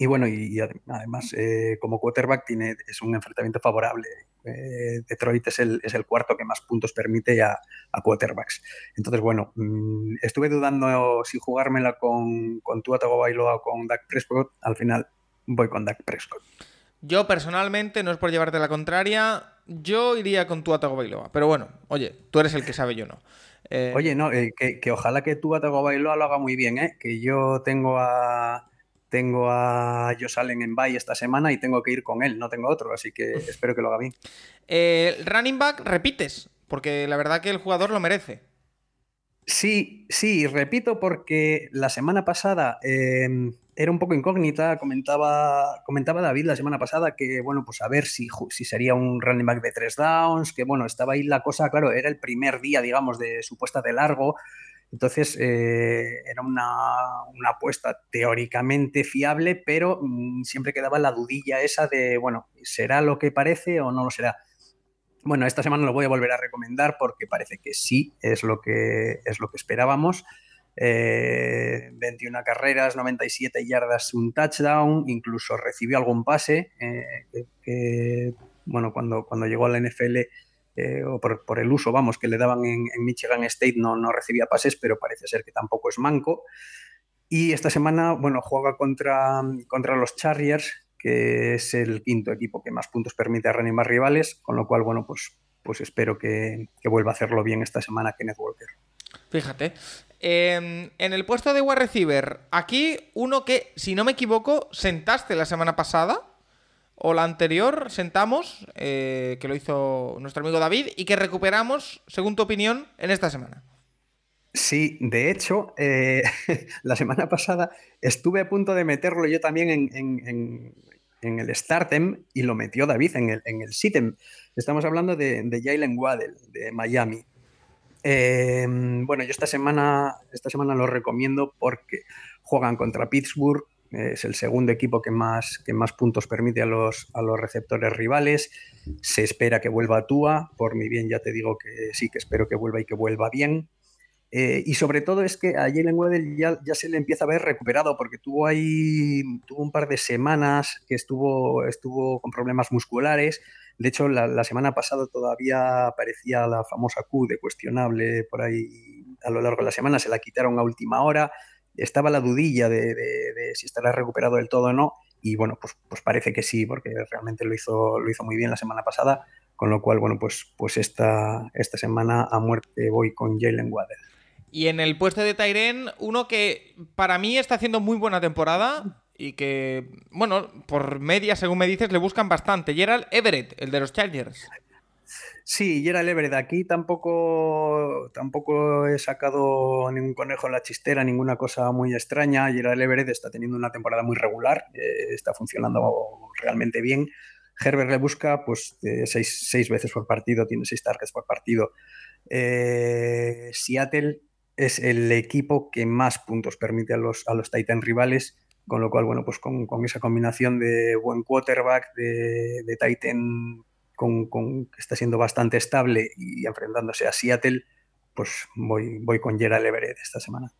Y bueno, y, además, eh, como quarterback tiene, es un enfrentamiento favorable. Eh, Detroit es el, es el, cuarto que más puntos permite a, a quarterbacks. Entonces, bueno, mm, estuve dudando si jugármela con, con Tua Tagovailoa o con Dak Prescott. Al final voy con Dak Prescott. Yo personalmente, no es por llevarte la contraria, yo iría con Tua Tagovailoa. Pero bueno, oye, tú eres el que sabe, yo no. Eh, oye, no, que, que, ojalá que Tua Tagovailoa lo haga muy bien, ¿eh? Que yo tengo a tengo a Josalen en bye esta semana y tengo que ir con él, no tengo otro, así que espero que lo haga bien. Eh, running back, repites, porque la verdad que el jugador lo merece. Sí, sí, repito porque la semana pasada em, era un poco incógnita, comentaba, comentaba David la semana pasada que, bueno, pues a ver si, si sería un running back de tres downs, que bueno, estaba ahí la cosa, claro, era el primer día, digamos, de su puesta de largo, entonces, eh, era una, apuesta teóricamente fiable, pero mm, siempre quedaba la dudilla esa de, bueno, ¿será lo que parece o no lo será? Bueno, esta semana lo voy a volver a recomendar porque parece que sí, es lo que, es lo que esperábamos. 21 eh, carreras, 97 yardas, un touchdown, incluso recibió algún pase, eh, bueno, cuando, cuando llegó a la NFL eh, o por, el uso, vamos, que le daban en, Michigan State, no, no recibía pases, pero parece ser que tampoco es manco. Y esta semana, bueno, juega contra, contra los Chargers, que es el quinto equipo que más puntos permite a más rivales, con lo cual, bueno, pues, pues espero que, vuelva a hacerlo bien esta semana Kenneth Walker. Fíjate. Em, en el puesto de wide receiver, aquí uno que, si no me equivoco, sentaste la semana pasada o la anterior sentamos, eh, que lo hizo nuestro amigo David, y que recuperamos, según tu opinión, en esta semana. Sí, de hecho, eh, la semana pasada estuve a punto de meterlo yo también en, el Startem y lo metió David en el, en Sitem. Estamos hablando de, de Jalen Waddell, de Miami. Em, bueno, yo esta semana, esta semana lo recomiendo porque juegan contra Pittsburgh, es el segundo equipo que más, que más puntos permite a los, a los receptores rivales. Se espera que vuelva a Tua. Por mi bien, ya te digo que sí, que espero que vuelva y que vuelva bien. Eh, y sobre todo es que a Jalen Waddell ya, ya, se le empieza a ver recuperado porque tuvo ahí tuvo un par de semanas que estuvo, estuvo con problemas musculares. De hecho, la, semana pasada todavía aparecía la famosa Q de cuestionable por ahí a lo largo de la semana. Se la quitaron a última hora estaba la dudilla de, si estará recuperado del todo o no, y bueno, pues, pues parece que sí, porque realmente lo hizo, lo hizo muy bien la semana pasada, con lo cual, bueno, pues, pues esta, esta semana a muerte voy con Jalen Waddell. Y en el puesto de Tyren, uno que para mí está haciendo muy buena temporada y que, bueno, por media, según me dices, le buscan bastante. Gerald Everett, el de los Chargers. Sí, Gerald Everett, aquí tampoco, tampoco he sacado ningún conejo en la chistera, ninguna cosa muy extraña. Gerald Everett está teniendo una temporada muy regular, eh, está funcionando realmente bien. Herbert le busca pues seis, seis, veces por partido, tiene seis targets por partido. Eh, Seattle es el equipo que más puntos permite a los, a los Titan rivales, con lo cual, bueno, pues con, esa combinación de buen quarterback, de, de Titan con, que está siendo bastante estable y enfrentándose a Seattle, pues voy, voy con Gerald Everett esta semana.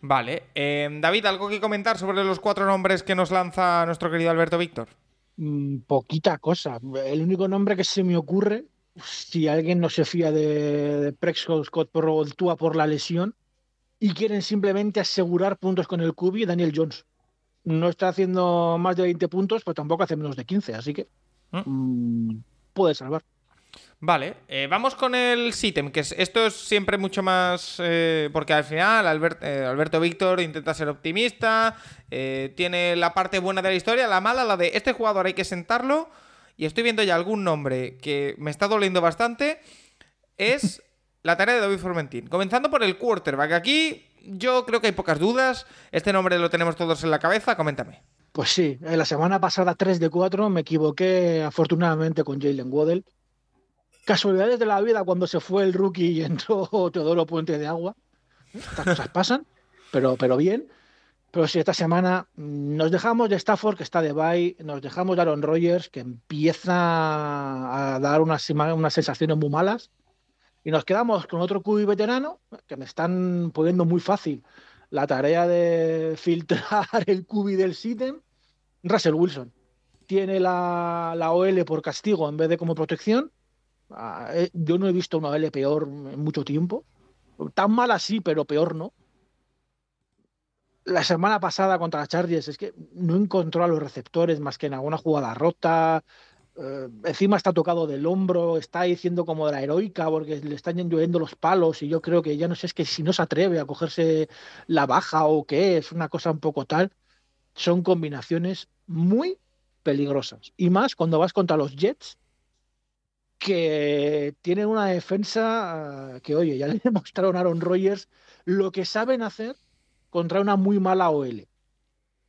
Vale. Em, David, ¿algo que comentar sobre los cuatro nombres que nos lanza nuestro querido Alberto Víctor? Mm, poquita cosa. El único nombre que se me ocurre, si alguien no se fía de, de Scott por Tua por la lesión y quieren simplemente asegurar puntos con el Cubi, Daniel Jones. No está haciendo más de 20 puntos, pero tampoco hace menos de 15, así que ¿Mm? Mm, puede salvar. Vale, eh, vamos con el Sitem, que esto es siempre mucho más. Eh, porque al final eh, Alberto Víctor intenta ser optimista, tiene la parte buena de la historia, la mala, la de este jugador hay que sentarlo. Y estoy viendo ya algún nombre que me está doliendo bastante. Es la tarea de David Formentín. Comenzando por el quarterback. Aquí yo creo que hay pocas dudas. Este nombre lo tenemos todos en la cabeza. Coméntame. Pues sí, la semana pasada 3 de 4 me equivoqué afortunadamente con Jalen Waddell casualidades de la vida cuando se fue el rookie y entró Teodoro Puente de Agua. Estas cosas pasan, pero, pero bien. Pero si esta semana nos dejamos de Stafford, que está de bye, nos dejamos de Aaron Rodgers, que empieza a dar unas, unas sensaciones muy malas, y nos quedamos con otro QB veterano, que me están poniendo muy fácil la tarea de filtrar el QB del SITEM, Russell Wilson. Tiene la, la OL por castigo en vez de como protección, Ah, eh, yo no he visto una L peor en mucho tiempo. Tan mala sí, pero peor no. La semana pasada contra las Chargers es que no encontró a los receptores más que en alguna jugada rota. Eh, encima está tocado del hombro, está diciendo como de la heroica porque le están lloviendo los palos y yo creo que ya no sé es que si no se atreve a cogerse la baja o qué, es una cosa un poco tal. Son combinaciones muy peligrosas. Y más cuando vas contra los Jets, que tienen una defensa ah, que, oye, ya le demostraron a Aaron Rodgers lo que saben hacer contra una muy mala OL.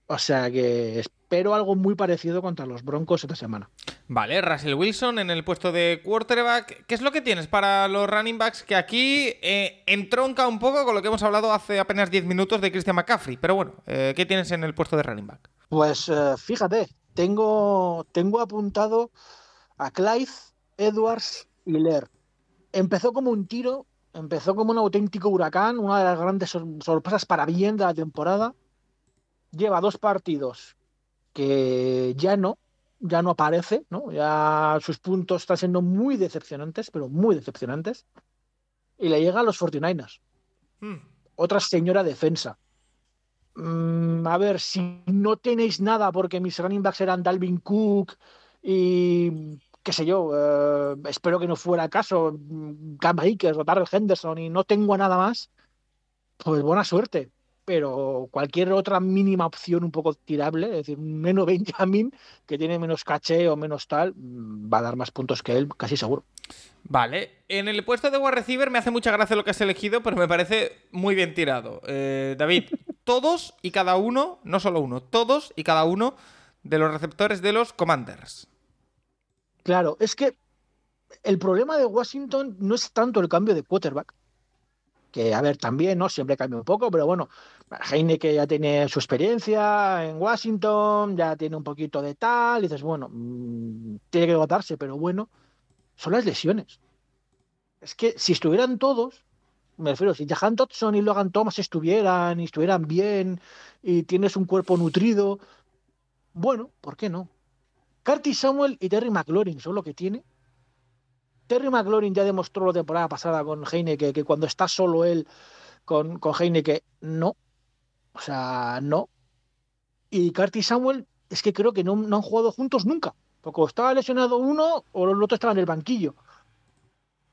O sea que espero algo muy parecido contra los Broncos esta semana. Vale, Russell Wilson en el puesto de quarterback. ¿Qué es lo que tienes para los running backs? Que aquí eh, entronca un poco con lo que hemos hablado hace apenas 10 minutos de Christian McCaffrey. Pero bueno, eh, ¿qué tienes en el puesto de running back? Pues eh, fíjate, tengo, tengo apuntado a Clive Edwards y Lear. Empezó como un tiro, empezó como un auténtico huracán, una de las grandes sorpresas para bien de la temporada. Lleva dos partidos que ya no, ya no aparece, ¿no? Ya sus puntos están siendo muy decepcionantes, pero muy decepcionantes. Y le llega a los 49ers. Hmm. Otra señora defensa. Mm, a ver, si no tenéis nada porque mis running backs eran Dalvin Cook y qué sé yo, eh, espero que no fuera caso, mm, Cam Akers o Darrell Henderson y no tengo nada más, pues buena suerte. Pero cualquier otra mínima opción un poco tirable, es decir, menos Benjamin, que tiene menos caché o menos tal, mm, va a dar más puntos que él, casi seguro. Vale, en el puesto de wide receiver me hace mucha gracia lo que has elegido, pero me parece muy bien tirado. Eh, David, todos y cada uno, no solo uno, todos y cada uno de los receptores de los Commanders. Claro, es que el problema de Washington no es tanto el cambio de quarterback, que a ver, también, ¿no? Siempre cambia un poco, pero bueno, Heineke ya tiene su experiencia en Washington, ya tiene un poquito de tal, y dices, bueno, mm, tiene que votarse, pero bueno, son las lesiones. Es que si estuvieran todos, me refiero, si Jahan Dodson y Logan Thomas estuvieran y estuvieran bien y tienes un cuerpo nutrido, bueno, ¿por qué no? Curtis Samuel y Terry McLaurin son lo que tiene. Terry McLaurin ya demostró la temporada pasada con Heineke que cuando está solo él con, con Heineke, no. O sea, no. Y Curtis Samuel es que creo que no, han jugado juntos nunca. Porque estaba lesionado uno o el otro estaba en el banquillo.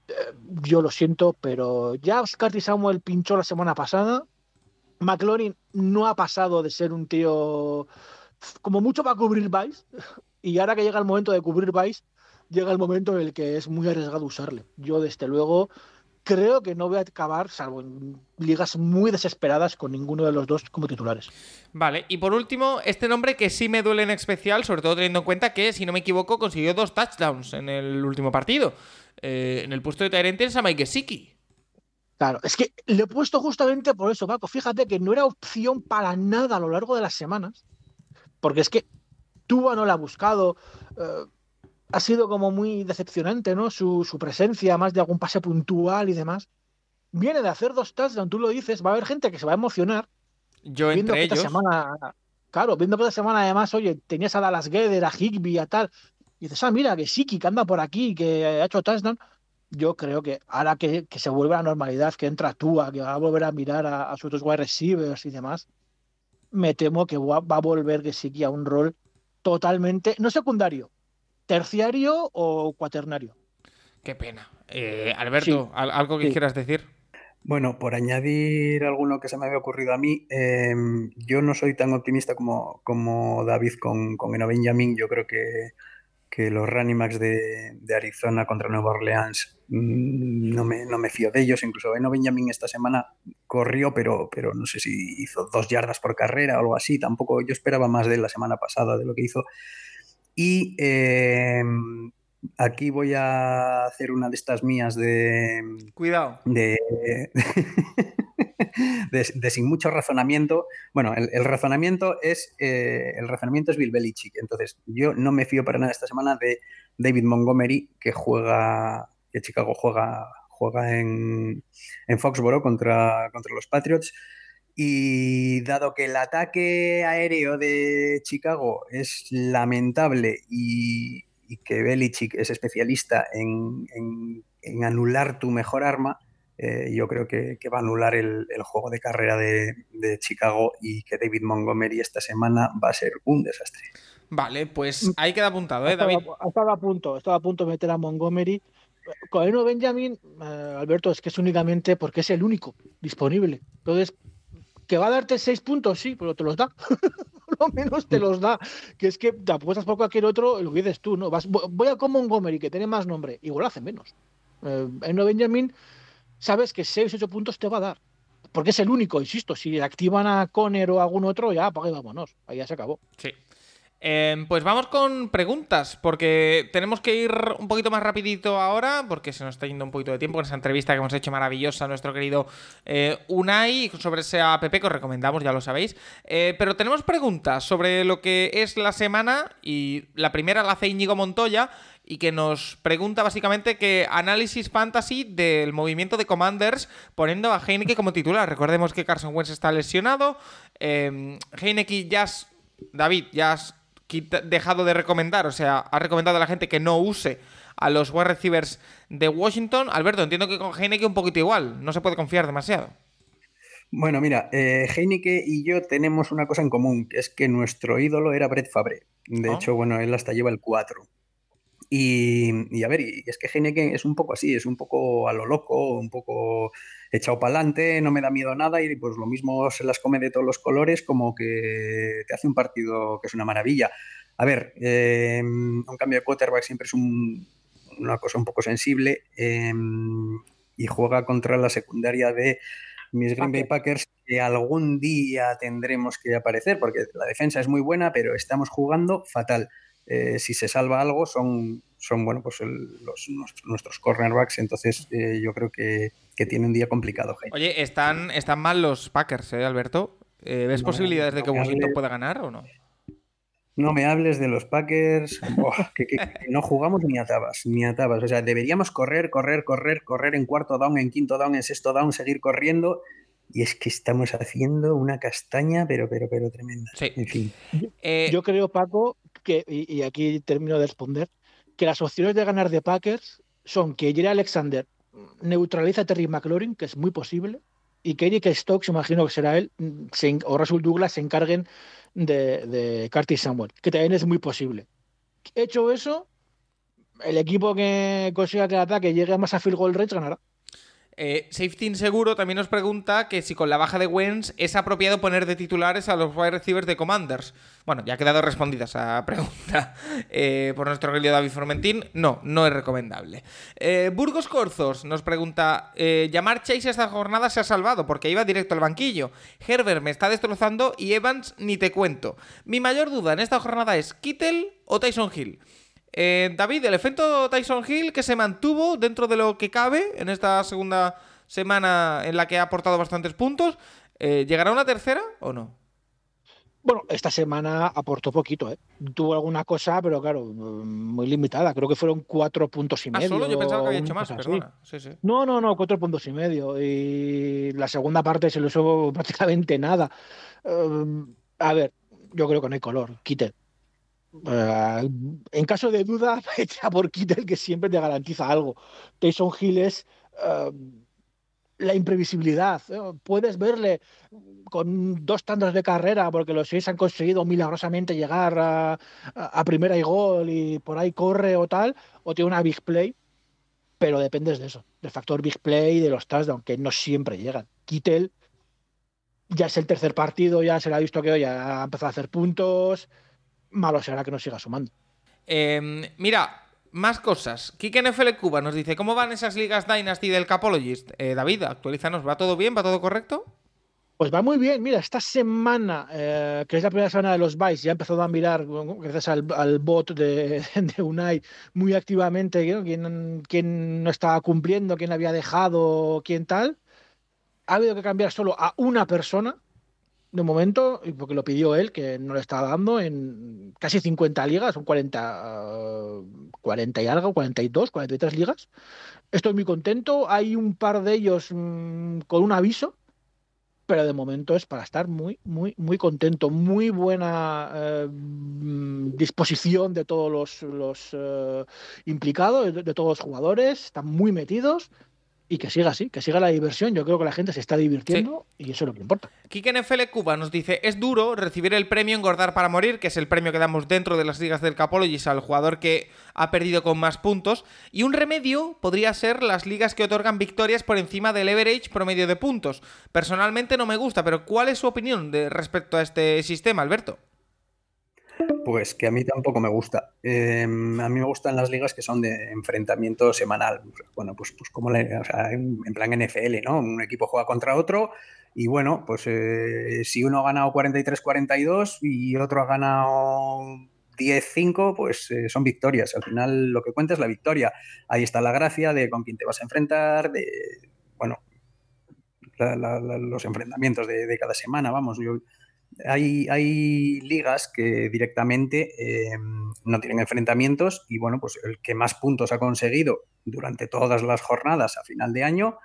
Eh, yo lo siento, pero ya Curtis Samuel pinchó la semana pasada. McLaurin no ha pasado de ser un tío como mucho para cubrir Vice, y ahora que llega el momento de cubrir Vice, llega el momento en el que es muy arriesgado usarle. Yo, desde luego, creo que no voy a acabar, salvo en ligas muy desesperadas, con ninguno de los dos como titulares. Vale, y por último, este nombre que sí me duele en especial, sobre todo teniendo en cuenta que, si no me equivoco, consiguió dos touchdowns en el último partido. Eh, en el puesto de Tyrant es a Mike Gesicki. Claro, es que le he puesto justamente por eso, Paco. Fíjate que no era opción para nada a lo largo de las semanas, porque es que Tua no la ha buscado. Eh, ha sido como muy decepcionante, ¿no? Su, presencia, más de algún pase puntual y demás. Viene de hacer dos touchdowns, tú lo dices, va a haber gente que se va a emocionar. Yo entre ellos. semana, claro, viendo que esta semana además, oye, tenías a Dallas Geder, a Higby, a tal. Y dices, ah, mira, que Siki, que anda por aquí, que ha hecho touchdown. Yo creo que ahora que, se vuelve a la normalidad, que entra Tua, que va a volver a mirar a, sus otros wide receivers y demás, me temo que va, va a volver que Siki a un rol totalmente, no secundario, terciario o cuaternario. Qué pena. Eh, Alberto, ¿algo que quieras decir? Bueno, por añadir alguno que se me había ocurrido a mí, em, yo no soy tan optimista como, como David con, con Eno Benjamin. Yo creo que, que los running backs de, de, Arizona contra Nueva Orleans mm, no, me, no me fío de ellos. Incluso Eno Benjamin esta semana corrió, pero, pero no sé si hizo dos yardas por carrera o algo así. Tampoco yo esperaba más de él la semana pasada de lo que hizo. Y em, aquí voy a hacer una de estas mías de. Cuidado. De, de, sin mucho razonamiento. Bueno, el, razonamiento es. Eh, el razonamiento es Bill Belichick. Entonces, yo no me fío para nada esta semana de David Montgomery, que juega. que Chicago juega. Juega en, en Foxboro contra, contra los Patriots y dado que el ataque aéreo de Chicago es lamentable y, que Belichick es especialista en, anular tu mejor arma, eh, yo creo que, va a anular el, juego de carrera de, Chicago y que David Montgomery esta semana va a ser un desastre. Vale, pues ahí queda apuntado, ¿eh, David? Estaba, a punto, estaba a punto de meter a Montgomery. Con Eno Benjamin, eh, Alberto, es que es únicamente porque es el único disponible. Entonces, ¿Que va a darte seis puntos? Sí, pero te los da. Por lo menos te los da. Que es que te apuestas por cualquier otro, lo que dices tú, ¿no? Vas, voy a como Montgomery, que tiene más nombre. Igual hace menos. Eh, en Benjamin, sabes que 6, 8 puntos te va a dar. Porque es el único, insisto. Si activan a Conner o a algún otro, ya, apague vámonos. Ahí ya se acabó. Sí. Em, pues vamos con preguntas, porque tenemos que ir un poquito más rapidito ahora, porque se nos está yendo un poquito de tiempo con esa entrevista que hemos hecho maravillosa a nuestro querido eh, Unai sobre ese app que os recomendamos, ya lo sabéis. Eh, pero tenemos preguntas sobre lo que es la semana y la primera la hace Íñigo Montoya y que nos pregunta básicamente que análisis fantasy del movimiento de Commanders poniendo a Heineke como titular. Recordemos que Carson Wentz está lesionado, eh, Heineke ya... David, ya has dejado de recomendar, o sea, ha recomendado a la gente que no use a los wide receivers de Washington. Alberto, entiendo que con Heineke un poquito igual, no se puede confiar demasiado. Bueno, mira, eh, Heineke y yo tenemos una cosa en común, que es que nuestro ídolo era Brett Fabre. De ah. hecho, bueno, él hasta lleva el 4. Y, a ver, y es que Heineken es un poco así, es un poco a lo loco, un poco echado para adelante, no me da miedo nada y pues lo mismo se las come de todos los colores como que te hace un partido que es una maravilla. A ver, em, un cambio de quarterback siempre es una cosa un poco sensible em, y juega contra la secundaria de mis Green Bay Packers que algún día tendremos que aparecer porque la defensa es muy buena pero estamos jugando fatal. Eh, si se salva algo son, son bueno, pues los, nuestros cornerbacks, entonces eh, yo creo que, tiene un día complicado. Oye, ¿están, ¿están mal los Packers, eh, Alberto? ¿Ves posibilidades de que Washington pueda ganar o no? No me hables de los Packers, que, no jugamos ni atabas, ni atabas. O sea, deberíamos correr, correr, correr, correr en cuarto down, en quinto down, en sexto down, seguir corriendo. Y es que estamos haciendo una castaña, pero, pero, pero tremenda. Sí. En fin. Yo creo, Paco, y, aquí termino de responder, que las opciones de ganar de Packers son que Jerry Alexander neutraliza a Terry McLaurin, que es muy posible, y que Eric Stokes, imagino que será él, o Russell Douglas se encarguen de, de Curtis Samuel, que también es muy posible. Hecho eso, el equipo que consiga que el ataque llegue más a field goal range ganará. Eh, Safety Inseguro también nos pregunta que si con la baja de Wens es apropiado poner de titulares a los wide receivers de Commanders. Bueno, ya ha quedado respondida esa pregunta eh, por nuestro querido David Formentín. No, no es recomendable. Eh, Burgos Corzos nos pregunta: eh, Llamar Chase esta jornada se ha salvado porque iba directo al banquillo. Herbert me está destrozando y Evans ni te cuento. Mi mayor duda en esta jornada es: ¿Kittel o Tyson Hill? Eh, David, el efecto Tyson Hill que se mantuvo dentro de lo que cabe en esta segunda semana en la que ha aportado bastantes puntos, eh, ¿llegará una tercera o no? Bueno, esta semana aportó poquito, ¿eh? Tuvo alguna cosa, pero claro, muy limitada. Creo que fueron cuatro puntos y Ah, medio. solo yo pensaba que había hecho más, perdona. Sí, sí. No, no, no, cuatro puntos y medio. Y la segunda parte se lo usó prácticamente nada. Eh, a ver, yo creo que no hay color. Kittel. En caso de duda, echa por Kittel, que siempre te garantiza algo. Tyson Hill es eh, la imprevisibilidad. ¿eh? Puedes verle con dos tantos de carrera, porque los seis han conseguido milagrosamente llegar a, a- a primera y gol y por ahí corre o tal, o tiene una big play pero dependes de eso, del factor big play y de los touchdowns, que no siempre llegan. Kittel ya es el tercer partido, ya se le ha visto que hoy ha empezado a hacer puntos. Malo será que no siga sumando. Eh, mira, más cosas. Kike NFL Cuba nos dice: ¿Cómo van esas ligas Dynasty del Capologist? Eh, David, actualízanos. ¿Va todo bien? ¿Va todo correcto? Pues va muy bien. Mira, esta semana, eh, que es la primera semana de los Vice, ya he empezado a mirar, gracias al, al bot de, de Unai, muy activamente ¿no? quién, quién no estaba cumpliendo, quién había dejado, quién tal. Ha habido que cambiar solo a una persona de momento, porque lo pidió él, que no le estaba dando en casi 50 ligas, son 40, eh, 40 y algo, 42, 43 ligas. Estoy muy contento. Hay un par de ellos mm, con un aviso, pero de momento es para estar muy, muy, muy contento. Muy buena eh, disposición de todos los, los, eh, implicados, de todos los jugadores, están muy metidos. Y que siga así, que siga la diversión. Yo creo que la gente se está divirtiendo y eso es lo que importa. Kike NFL Cuba nos dice: Es duro recibir el premio Engordar para Morir, que es el premio que damos dentro de las ligas del Capologist al jugador que ha perdido con más puntos. Y un remedio podría ser las ligas que otorgan victorias por encima del average promedio de puntos. Personalmente no me gusta, pero ¿cuál es su opinión de, respecto a este sistema, Alberto? Pues que a mí tampoco me gusta. Eh, a mí me gustan las ligas que son de enfrentamiento semanal. Bueno, pues, pues como en, en plan NFL, ¿no? Un equipo juega contra otro y bueno, pues eh, si uno ha ganado 43-42 y otro ha ganado 10-5, pues eh, son victorias. Al final lo que cuenta es la victoria. Ahí está la gracia de con quién te vas a enfrentar, de, bueno, los enfrentamientos de, de cada semana, vamos. Yo, hay, ligas que directamente eh, no tienen enfrentamientos y bueno, pues el que más puntos ha conseguido durante todas las jornadas a final de año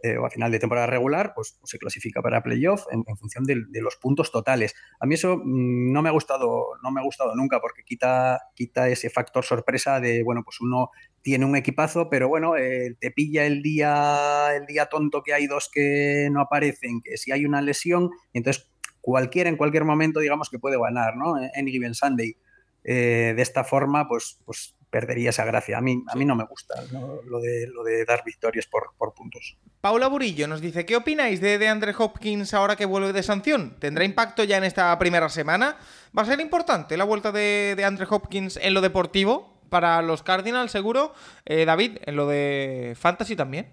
eh, o a final de temporada regular, pues, se clasifica para playoff en, función de, de los puntos totales. A mí eso mm, no me ha gustado, no me ha gustado nunca porque quita, quita ese factor sorpresa de, bueno, pues uno tiene un equipazo, pero bueno, eh, te pilla el día, el día tonto que hay dos que no aparecen, que si hay una lesión, entonces cualquiera en cualquier momento, digamos que puede ganar, ¿no? Any given Sunday. Eh, de esta forma, pues, pues perdería esa gracia. A mí, a mí no me gusta ¿no? Lo, de, lo de dar victorias por, por puntos. Paula Burillo nos dice, ¿qué opináis de, de Andre Hopkins ahora que vuelve de sanción? ¿Tendrá impacto ya en esta primera semana? ¿Va a ser importante la vuelta de, de Andre Hopkins en lo deportivo para los Cardinals, seguro? Eh, David, en lo de Fantasy también.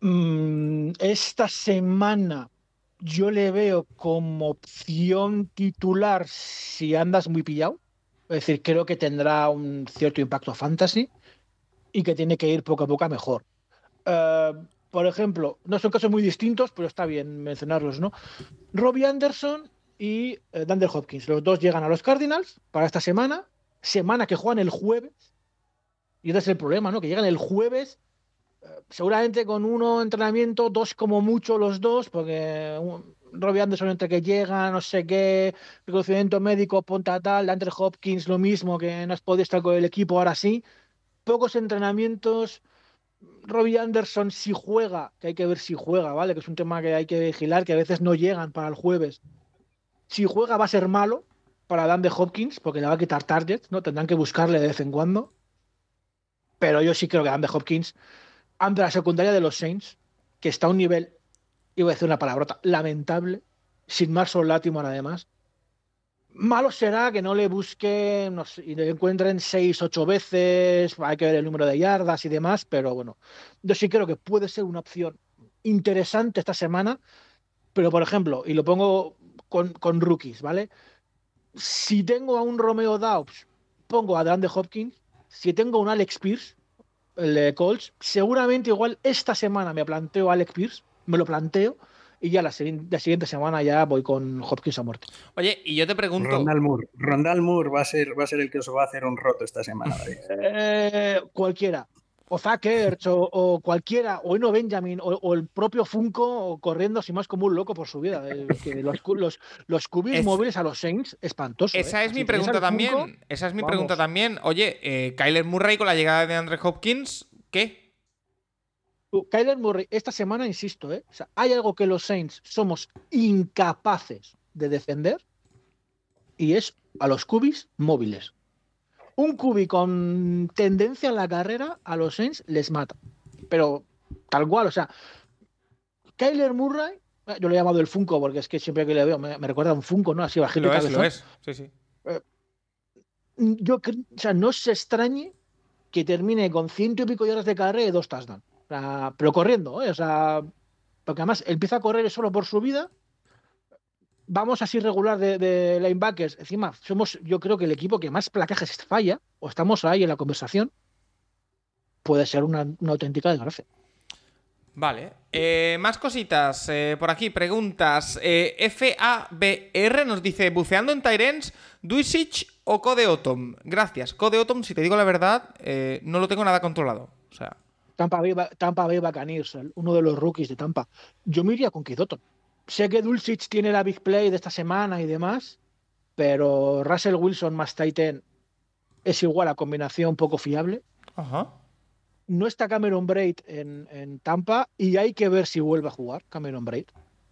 Mm, esta semana yo le veo como opción titular si andas muy pillado. Es decir, creo que tendrá un cierto impacto fantasy y que tiene que ir poco a poco mejor. Eh, por ejemplo, no son casos muy distintos, pero está bien mencionarlos, ¿no? Robbie Anderson y eh, Dander Hopkins. Los dos llegan a los Cardinals para esta semana, semana que juegan el jueves. Y ese es el problema, ¿no? Que llegan el jueves seguramente con uno entrenamiento, dos como mucho los dos, porque Robbie Anderson entre que llega, no sé qué, reconocimiento médico, ponta tal, Andre Hopkins lo mismo, que no has podido estar con el equipo, ahora sí. Pocos entrenamientos. Robbie Anderson si juega, que hay que ver si juega, ¿vale? Que es un tema que hay que vigilar, que a veces no llegan para el jueves. Si juega va a ser malo para Dan de Hopkins, porque le va a quitar targets, ¿no? Tendrán que buscarle de vez en cuando. Pero yo sí creo que Dan de Hopkins ante la secundaria de los Saints, que está a un nivel, iba a decir una palabrota, lamentable, sin Marshall Latimore además. Malo será que no le busquen no sé, y le encuentren seis, ocho veces, hay que ver el número de yardas y demás, pero bueno, yo sí creo que puede ser una opción interesante esta semana, pero por ejemplo, y lo pongo con, con rookies, ¿vale? Si tengo a un Romeo Dobbs, pongo a Dan de Hopkins, si tengo un Alex Pierce, el de Colts, seguramente igual esta semana me planteo Alex Pierce, me lo planteo, y ya la, la, siguiente semana ya voy con Hopkins a muerte. Oye, y yo te pregunto. Rondal Moore, Rondal Moore va, a ser, va a ser el que os va a hacer un roto esta semana. eh, cualquiera. O Zackers, o, o, cualquiera, o Eno Benjamin, o, o, el propio Funko corriendo así más como un loco por su vida. Que los, los, los cubis es, móviles a los Saints, espantoso. Esa ¿eh? es mi pregunta también. Funko, esa es mi vamos. pregunta también. Oye, eh, Kyler Murray con la llegada de Andre Hopkins, ¿qué? Kyler Murray, esta semana, insisto, ¿eh? o sea, hay algo que los Saints somos incapaces de defender y es a los cubis móviles. Un cubi con tendencia en la carrera a los Saints les mata. Pero tal cual, o sea, Kyler Murray, yo le he llamado el Funko porque es que siempre que le veo me, me recuerda a un Funko, ¿no? Así bajito. Lo es, lo es, sí, sí. Eh, yo, o sea, no se extrañe que termine con ciento y pico de horas de carrera y dos touchdowns. O sea, pero corriendo, ¿eh? O sea, porque además empieza a correr solo por su vida. Vamos así regular de, de, linebackers. Encima, somos, yo creo que el equipo que más placajes falla, o estamos ahí en la conversación, puede ser una, una auténtica desgracia. Vale. Eh, más cositas eh, por aquí, preguntas. Eh, FABR nos dice: buceando en Tyrens, Duisich o Code Otom. Gracias. Code Otom, si te digo la verdad, no lo tengo nada controlado. O sea. Tampa Bay, Tampa Bay Buccaneers, uno de los rookies de Tampa. Yo me iría con Kidoton. Sé que Dulcich tiene la big play de esta semana y demás, pero Russell Wilson más Titan es igual a combinación poco fiable. Ajá. No está Cameron Braid en, en, Tampa y hay que ver si vuelve a jugar Cameron Braid.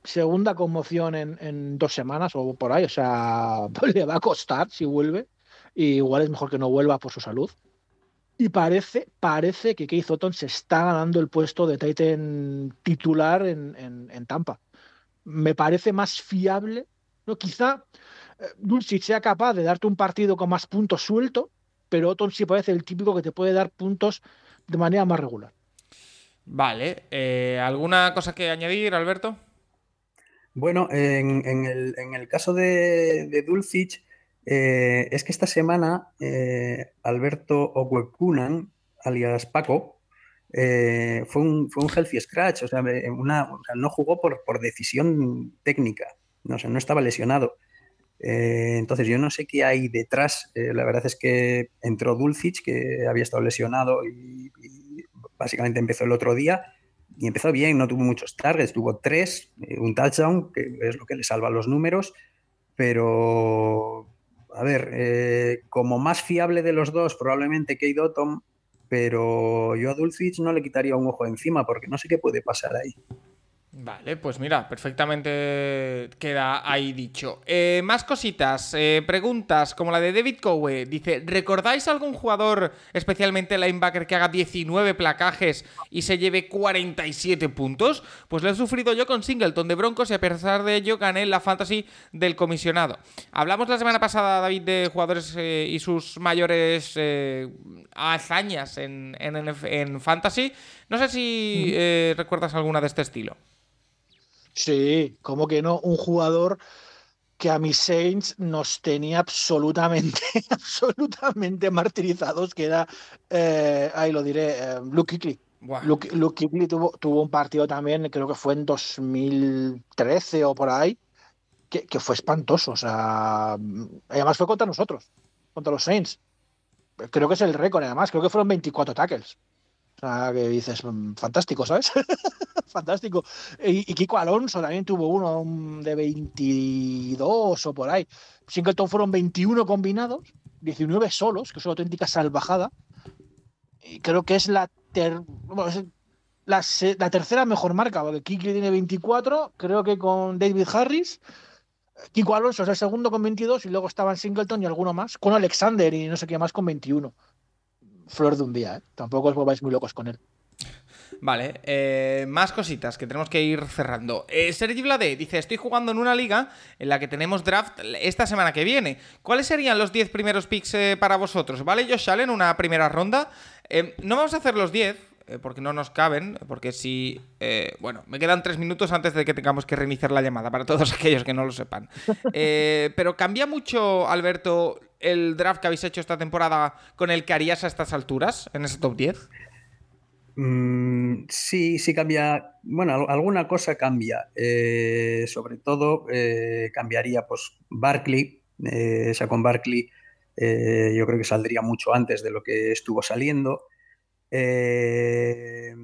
Segunda conmoción en, en dos semanas o por ahí, o sea, le va a costar si vuelve. Y igual es mejor que no vuelva por su salud. Y parece, parece que Keith Otton se está ganando el puesto de Titan titular en, en, en Tampa. Me parece más fiable. ¿no? Quizá eh, Dulcich sea capaz de darte un partido con más puntos suelto, pero Otton sí parece el típico que te puede dar puntos de manera más regular. Vale. Eh, ¿Alguna cosa que añadir, Alberto? Bueno, en, en, el, en el, caso de, de Dulcich, eh, es que esta semana eh, Alberto Oguekunan, alias Paco, eh, fue, un, fue un healthy scratch, o sea, una, o sea no jugó por, por, decisión técnica, no, o sea, no estaba lesionado. Eh, entonces yo no sé qué hay detrás. la verdad es que entró Dulcich, que había estado lesionado y, y, básicamente empezó el otro día y empezó bien, no tuvo muchos targets, tuvo tres, eh, un touchdown, que es lo que le salva los números, pero a ver, eh, como más fiable de los dos, probablemente Kate Ottom, pero yo a Dulcich no le quitaría un ojo encima porque no sé qué puede pasar ahí. Vale, pues mira, perfectamente queda ahí dicho. Eh, más cositas, eh, preguntas como la de David Cowe. Dice, ¿recordáis algún jugador, especialmente linebacker, que haga 19 placajes y se lleve 47 puntos? Pues lo he sufrido yo con Singleton de Broncos y a pesar de ello gané la fantasy del comisionado. Hablamos la semana pasada, David, de jugadores eh, y sus mayores eh, hazañas en, en, en, fantasy. No sé si eh, recuerdas alguna de este estilo. Sí, como que no, un jugador que a mis Saints nos tenía absolutamente, absolutamente martirizados, que era, eh, ahí lo diré, eh, Luke. Wow. Luke, Luke Kuechly tuvo, tuvo, un partido también, creo que fue en 2013 o por ahí, que, que, fue espantoso. O sea, además fue contra nosotros, contra los Saints. Creo que es el récord, además, creo que fueron 24 tackles. Sea, que dices, fantástico, ¿sabes? fantástico. Y, Kiko Alonso también tuvo uno de 22 o por ahí. Singleton fueron 21 combinados, 19 solos, que es una auténtica salvajada. Y creo que es la, ter la, tercera mejor marca, porque Kiki tiene 24, creo que con David Harris. Kiko Alonso es el segundo con 22 y luego estaban Singleton y alguno más, con Alexander y no sé qué más con 21 flor de un día, ¿eh? Tampoco os volváis muy locos con él. Vale, eh, más cositas que tenemos que ir cerrando. Eh, Sergi Vlade dice, estoy jugando en una liga en la que tenemos draft esta semana que viene. ¿Cuáles serían los 10 primeros picks eh, para vosotros? ¿Vale, Josh Allen, una primera ronda? Eh, no vamos a hacer los 10, eh, porque no nos caben, porque si... bueno, me quedan 3 minutos antes de que tengamos que reiniciar la llamada, para todos aquellos que no lo sepan. Pero cambia mucho, Alberto, el draft que habéis hecho esta temporada con el que harías a estas alturas, en ese top 10. Mm, sí, sí cambia. Bueno, al- alguna cosa cambia. Eh, sobre todo eh, cambiaría, pues, Barkley. Eh, con Barkley eh, yo creo que saldría mucho antes de lo que estuvo saliendo. Eh,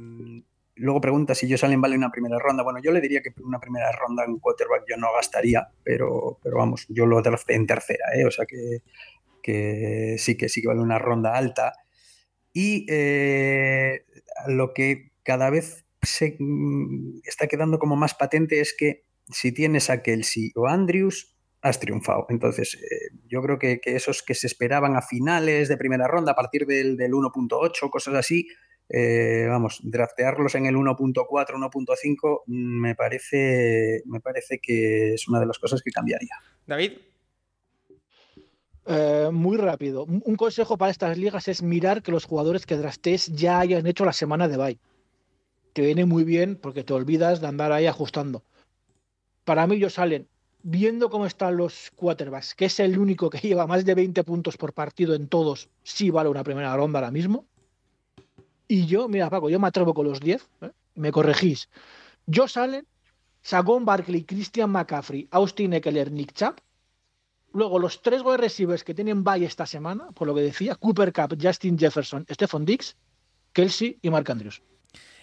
luego pregunta si yo salen vale una primera ronda. Bueno, yo le diría que una primera ronda en quarterback yo no gastaría, pero, pero vamos, yo lo drafté en tercera, ¿eh? O sea que, que sí que sí que vale una ronda alta. Y eh, lo que cada vez se mm, está quedando como más patente es que si tienes a Kelsey o Andrews, has triunfado. Entonces, eh, yo creo que, que esos que se esperaban a finales de primera ronda, a partir del, del 1.8, cosas así, eh, vamos, draftearlos en el 1.4, 1.5, mm, me parece, me parece que es una de las cosas que cambiaría. David. Eh, muy rápido. Un consejo para estas ligas es mirar que los jugadores que draftes ya hayan hecho la semana de bye. Te viene muy bien porque te olvidas de andar ahí ajustando. Para mí, ellos salen viendo cómo están los quarterbacks, que es el único que lleva más de 20 puntos por partido en todos, sí vale una primera ronda ahora mismo. Y yo, mira, Paco, yo me atrevo con los 10, ¿eh? me corregís. Yo salen, Sagón Barkley, Christian McCaffrey, Austin Eckler, Nick Chubb, Luego, los tres wide receivers que tienen bye esta semana, por lo que decía, Cooper Cup, Justin Jefferson, Stephon Diggs, Kelsey y Mark Andrews.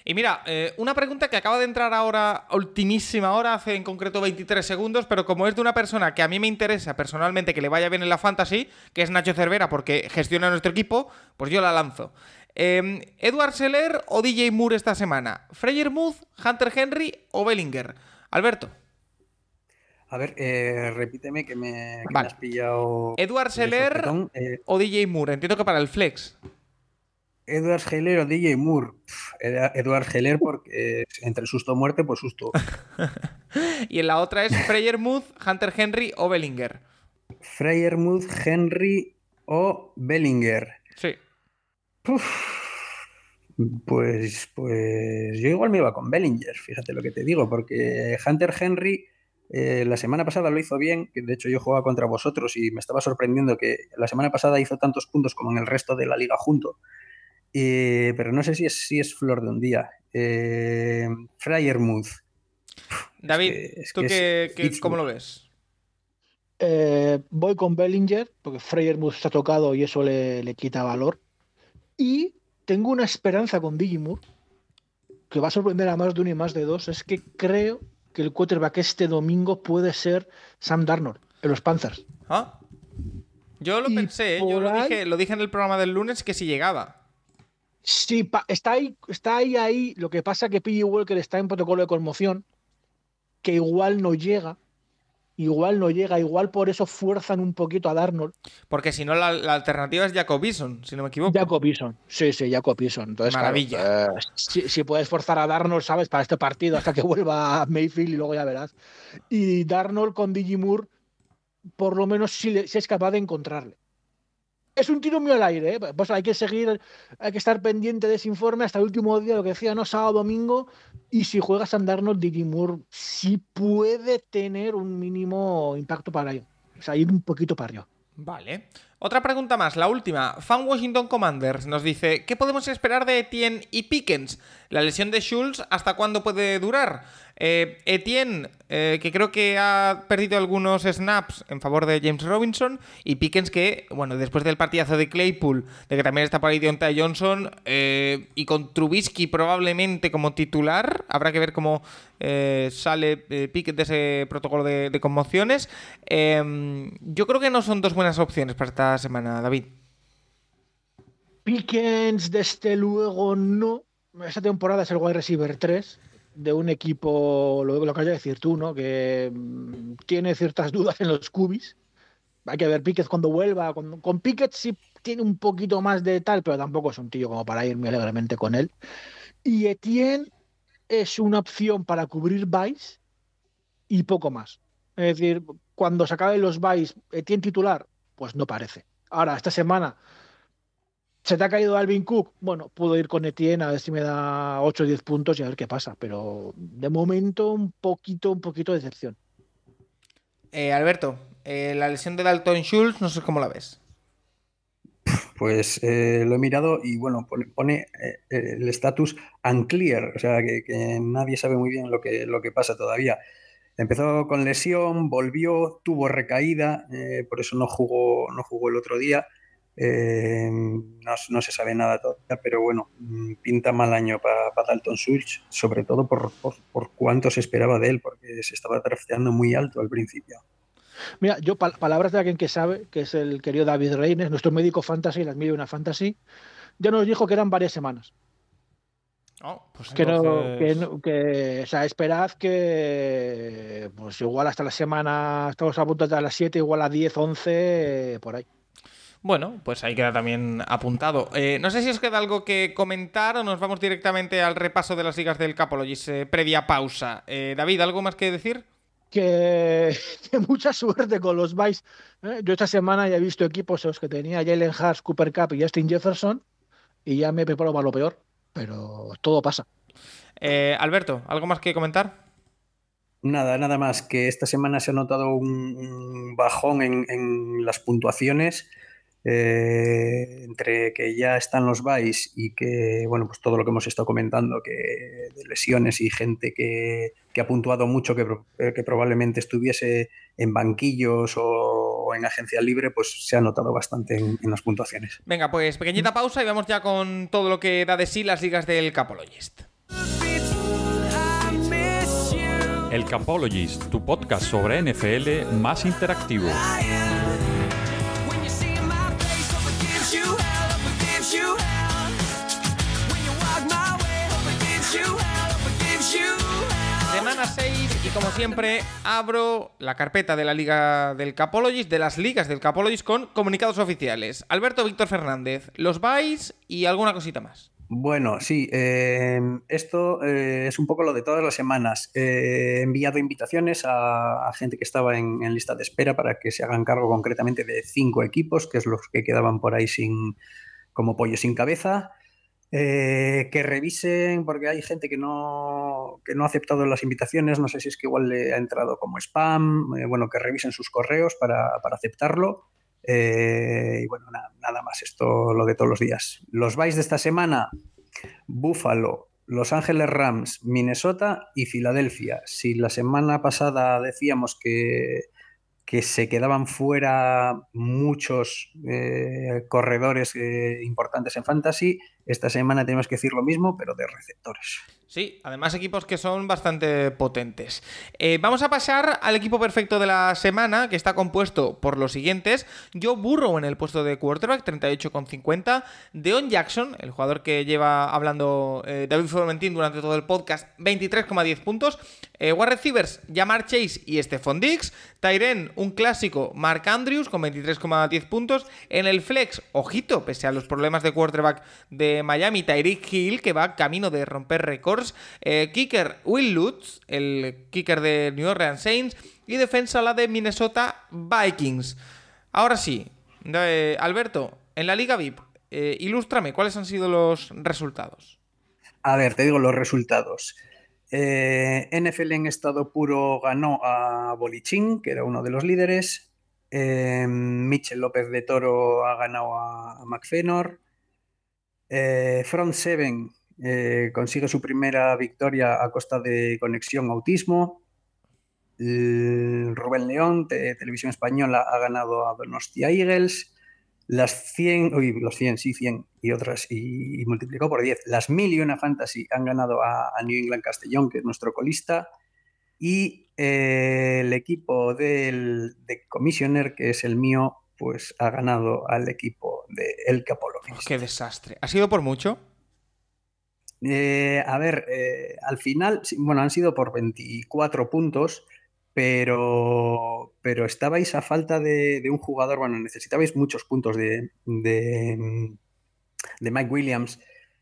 Y mira, eh, una pregunta que acaba de entrar ahora, ultimísima hora, hace en concreto 23 segundos, pero como es de una persona que a mí me interesa personalmente que le vaya bien en la fantasy, que es Nacho Cervera, porque gestiona nuestro equipo, pues yo la lanzo. Eh, ¿Edward Seller o DJ Moore esta semana? ¿Freyer Muth, Hunter Henry o Bellinger? Alberto. A ver, eh, repíteme que me, que me Vale. has pillado. Edward Seller. Eh, o DJ Moore. Entiendo que para el flex. Edward Heller o DJ Moore. Edward Heller porque eh, entre susto o muerte, pues susto. Y en la otra es Freyer Muth, Hunter Henry o Bellinger. Freyermuth, Henry o Bellinger. Sí. Pues, pues yo igual me iba con Bellinger, fíjate lo que te digo, porque Hunter Henry eh, la semana pasada lo hizo bien, que de hecho yo jugaba contra vosotros y me estaba sorprendiendo que la semana pasada hizo tantos puntos como en el resto de la liga junto. Eh, pero no sé si es, si es flor de un día. Eh, Freyermuth. David, que- es ¿tú que cómo lo ves? Eh, voy con Bellinger, porque Freyermuth está tocado y eso le, le quita valor. Y tengo una esperanza con Digimur, que va a sorprender a más de uno y más de dos. Es que creo que el quarterback este domingo puede ser Sam Darnold, en los Panthers. ¿Ah? Yo lo Y pensé, ¿eh? yo lo dije, lo dije en el programa del lunes que si llegaba. Sí, está ahí, está ahí, ahí. Lo que pasa es que PG Walker está en protocolo de conmoción, que igual no llega. Igual no llega, igual por eso fuerzan un poquito a Darnold. Porque si no, la, la alternativa es Jacob Eason, si no me equivoco. Jacob Eason. Sí, sí, Jacob Eason. Entonces, claro, Maravilla. eh, si, si puedes forzar a Darnold, ¿sabes? Para este partido hasta que vuelva a Mayfield y luego ya verás. Y Darnold con Digimur, por lo menos si, le- si es capaz de encontrarle. Es un tiro muy al aire, ¿eh? Pues hay que seguir, hay que estar pendiente de ese informe hasta el último día, lo que decía, no sábado, domingo. Y si juegas a Darnold, Digimur sí puede tener un mínimo impacto para ello. O sea, ir un poquito para arriba. Vale. Otra pregunta más, la última. Fan Washington Commanders nos dice: ¿Qué podemos esperar de Etienne y Pickens? ¿La lesión de Schultz hasta cuándo puede durar? Eh, Etienne, eh, que creo que ha perdido algunos snaps en favor de James Robinson. Y Pickens, que, bueno, después del partidazo de Claypool, de que también está por ahí Deontay Johnson, eh, y con Trubisky probablemente como titular, habrá que ver cómo sale Pickett de ese protocolo de, de conmociones. Eh, yo creo que no son dos buenas opciones para esta semana, David. Pickens, desde luego, no. Esta temporada es el wide receiver 3 de un equipo, lo, lo que de decir tú, ¿no? Que mm, tiene ciertas dudas en los cubis. Hay que ver Pickett cuando vuelva. Con, con Pickett sí tiene un poquito más de tal, pero tampoco es un tío como para ir muy alegremente con él. Y Etienne es una opción para cubrir Vice y poco más. Es decir, cuando se acaben los Vice, Etienne titular, pues no parece. Ahora, esta semana se te ha caído Alvin Cook. Bueno, puedo ir con Etienne a ver si me da 8 o 10 puntos y a ver qué pasa. Pero de momento, un poquito, un poquito de decepción. Eh, Alberto, eh, la lesión de Dalton Schultz, no sé cómo la ves. Pues eh, lo he mirado y bueno, pone, el estatus unclear, o sea que, que, nadie sabe muy bien lo que, lo que pasa todavía. Empezó con lesión, volvió, tuvo recaída, por eso no jugó, no jugó el otro día. Eh, no, se sabe nada todavía, pero bueno, mm, pinta mal año para Dalton Schultz, sobre todo por, por, cuánto se esperaba de él, porque se estaba drafteando muy alto al principio. Mira, yo, palabras de alguien que sabe, que es el querido David Reines, nuestro médico fantasy, las mide una fantasy, ya nos dijo que eran varias semanas. Oh, pues que, no, que, o sea, esperad que pues igual hasta la semana, estamos a punto de las 7, igual a 10, 11, por ahí. Bueno, pues ahí queda también apuntado. Eh, no sé si os queda algo que comentar o nos vamos directamente al repaso de las ligas del Capologis eh, previa pausa. Eh, David, ¿algo más que decir? Que, mucha suerte con los Vice. Yo esta semana ya he visto equipos los que tenía Jalen Hurst, Cooper Cup y Justin Jefferson y ya me preparo para lo peor, pero todo pasa. Alberto, ¿algo más que comentar? Nada, nada más que esta semana se ha notado un, bajón en, en las puntuaciones eh, entre que ya están los Vice y que, bueno, pues todo lo que hemos estado comentando, que de lesiones y gente que, ha puntuado mucho, que, eh, que, probablemente estuviese en banquillos o, en agencia libre, pues se ha notado bastante en, las puntuaciones. Venga, pues pequeñita pausa y vamos ya con todo lo que da de sí las ligas del Capologist. El Capologist, tu podcast sobre NFL más interactivo. Semana 6 y como siempre abro la carpeta de la Liga del Capologist, de las ligas del Capologist con comunicados oficiales. Alberto Víctor Fernández, los vais y alguna cosita más. Bueno, sí, eh, esto eh, es un poco lo de todas las semanas. he enviado invitaciones a, gente que estaba en, lista de espera para que se hagan cargo concretamente de cinco equipos, que es los que quedaban por ahí sin como pollo sin cabeza. Eh, que revisen, porque hay gente que no, que no ha aceptado las invitaciones, no sé si es que igual le ha entrado como spam, eh, bueno, que revisen sus correos para, aceptarlo. Eh, y bueno, nada, más, esto lo de todos los días. Los vais de esta semana, Buffalo, Los Ángeles Rams, Minnesota y Filadelfia. Si la semana pasada decíamos que que se quedaban fuera muchos eh, corredores eh, importantes en fantasy. Esta semana tenemos que decir lo mismo, pero de receptores. Sí, además equipos que son bastante potentes. Eh, vamos a pasar al equipo perfecto de la semana, que está compuesto por los siguientes. Joe Burrow en el puesto de quarterback, 38,50. Deon Jackson, el jugador que lleva hablando eh, David Formentín durante todo el podcast, 23,10 puntos. Eh, receivers, Jamar Chase y Stephon Diggs. Tyren, un clásico, Mark Andrews con 23,10 puntos. En el flex, ojito, pese a los problemas de quarterback de Miami, Tyreek Hill, que va camino de romper eh, kicker Will Lutz, el kicker de New Orleans Saints. Y defensa la de Minnesota Vikings. Ahora sí, Alberto, en la Liga VIP, eh, ilústrame, ¿cuáles han sido los resultados? A ver, te digo los resultados. Eh, NFL en estado puro ganó a Bolichín, que era uno de los líderes. Eh, Michel López de Toro ha ganado a, McFenor. Front Seven eh, consigue su primera victoria a costa de Conexión Autismo. Rubén León, de Televisión Española, ha ganado a Donostia Eagles. Las 100, uy, los 100, sí, 100 y otras, y, multiplicó por 10. Las mil y una fantasy han ganado a, New England Castellón, que es nuestro colista. Y eh, el equipo del, de Commissioner, que es el mío, pues ha ganado al equipo de El Capolo. ¡Qué desastre! ¿Ha sido por mucho? Eh, a ver, eh, al final, bueno, han sido por 24 puntos, pero, pero estabais a falta de, un jugador, bueno, necesitabais muchos puntos de, de, Mike Williams.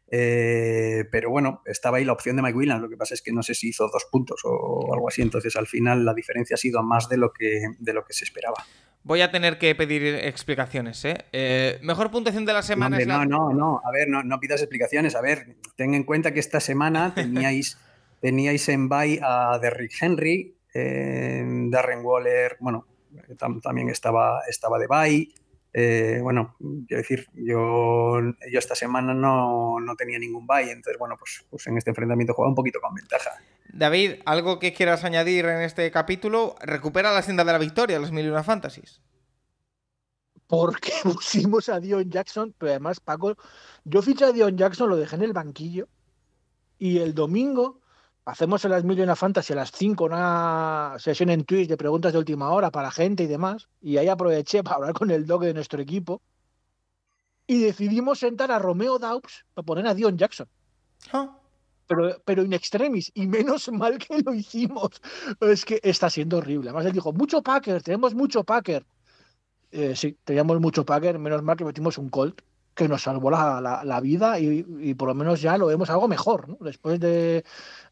Eh, pero bueno, estaba ahí la opción de Mike Williams, lo que pasa es que no sé si hizo dos puntos o algo así, entonces al final la diferencia ha sido más de lo que, de lo que se esperaba. Voy a tener que pedir explicaciones, ¿eh? eh mejor puntuación de la semana no, es la... No, no, no, a ver, no, no, pidas explicaciones, a ver, ten en cuenta que esta semana teníais, teníais en bye a Derrick Henry, eh, Darren Waller, bueno, también estaba, estaba de bye, eh, bueno, quiero decir, yo, yo esta semana no, tenía ningún bye, entonces, bueno, pues, pues en este enfrentamiento jugaba un poquito con ventaja. David, ¿algo que quieras añadir en este capítulo? Recupera la senda de la victoria, los mil y una fantasies. Porque pusimos a Dion Jackson, pero además, Paco, yo fiché a Dion Jackson, lo dejé en el banquillo, y el domingo hacemos en las Million Fantasy a las 5 una sesión en Twitch de preguntas de última hora para gente y demás. Y ahí aproveché para hablar con el dog de nuestro equipo. Y decidimos sentar a Romeo Daubs para poner a Dion Jackson. Ah. Pero, pero in extremis. Y menos mal que lo hicimos. Es que está siendo horrible. Además, él dijo: mucho Packer, tenemos mucho Packer. Eh, sí, teníamos mucho Packer. Menos mal que metimos un Colt que nos salvó la, vida y, y, por lo menos ya lo vemos algo mejor, ¿no? Después de,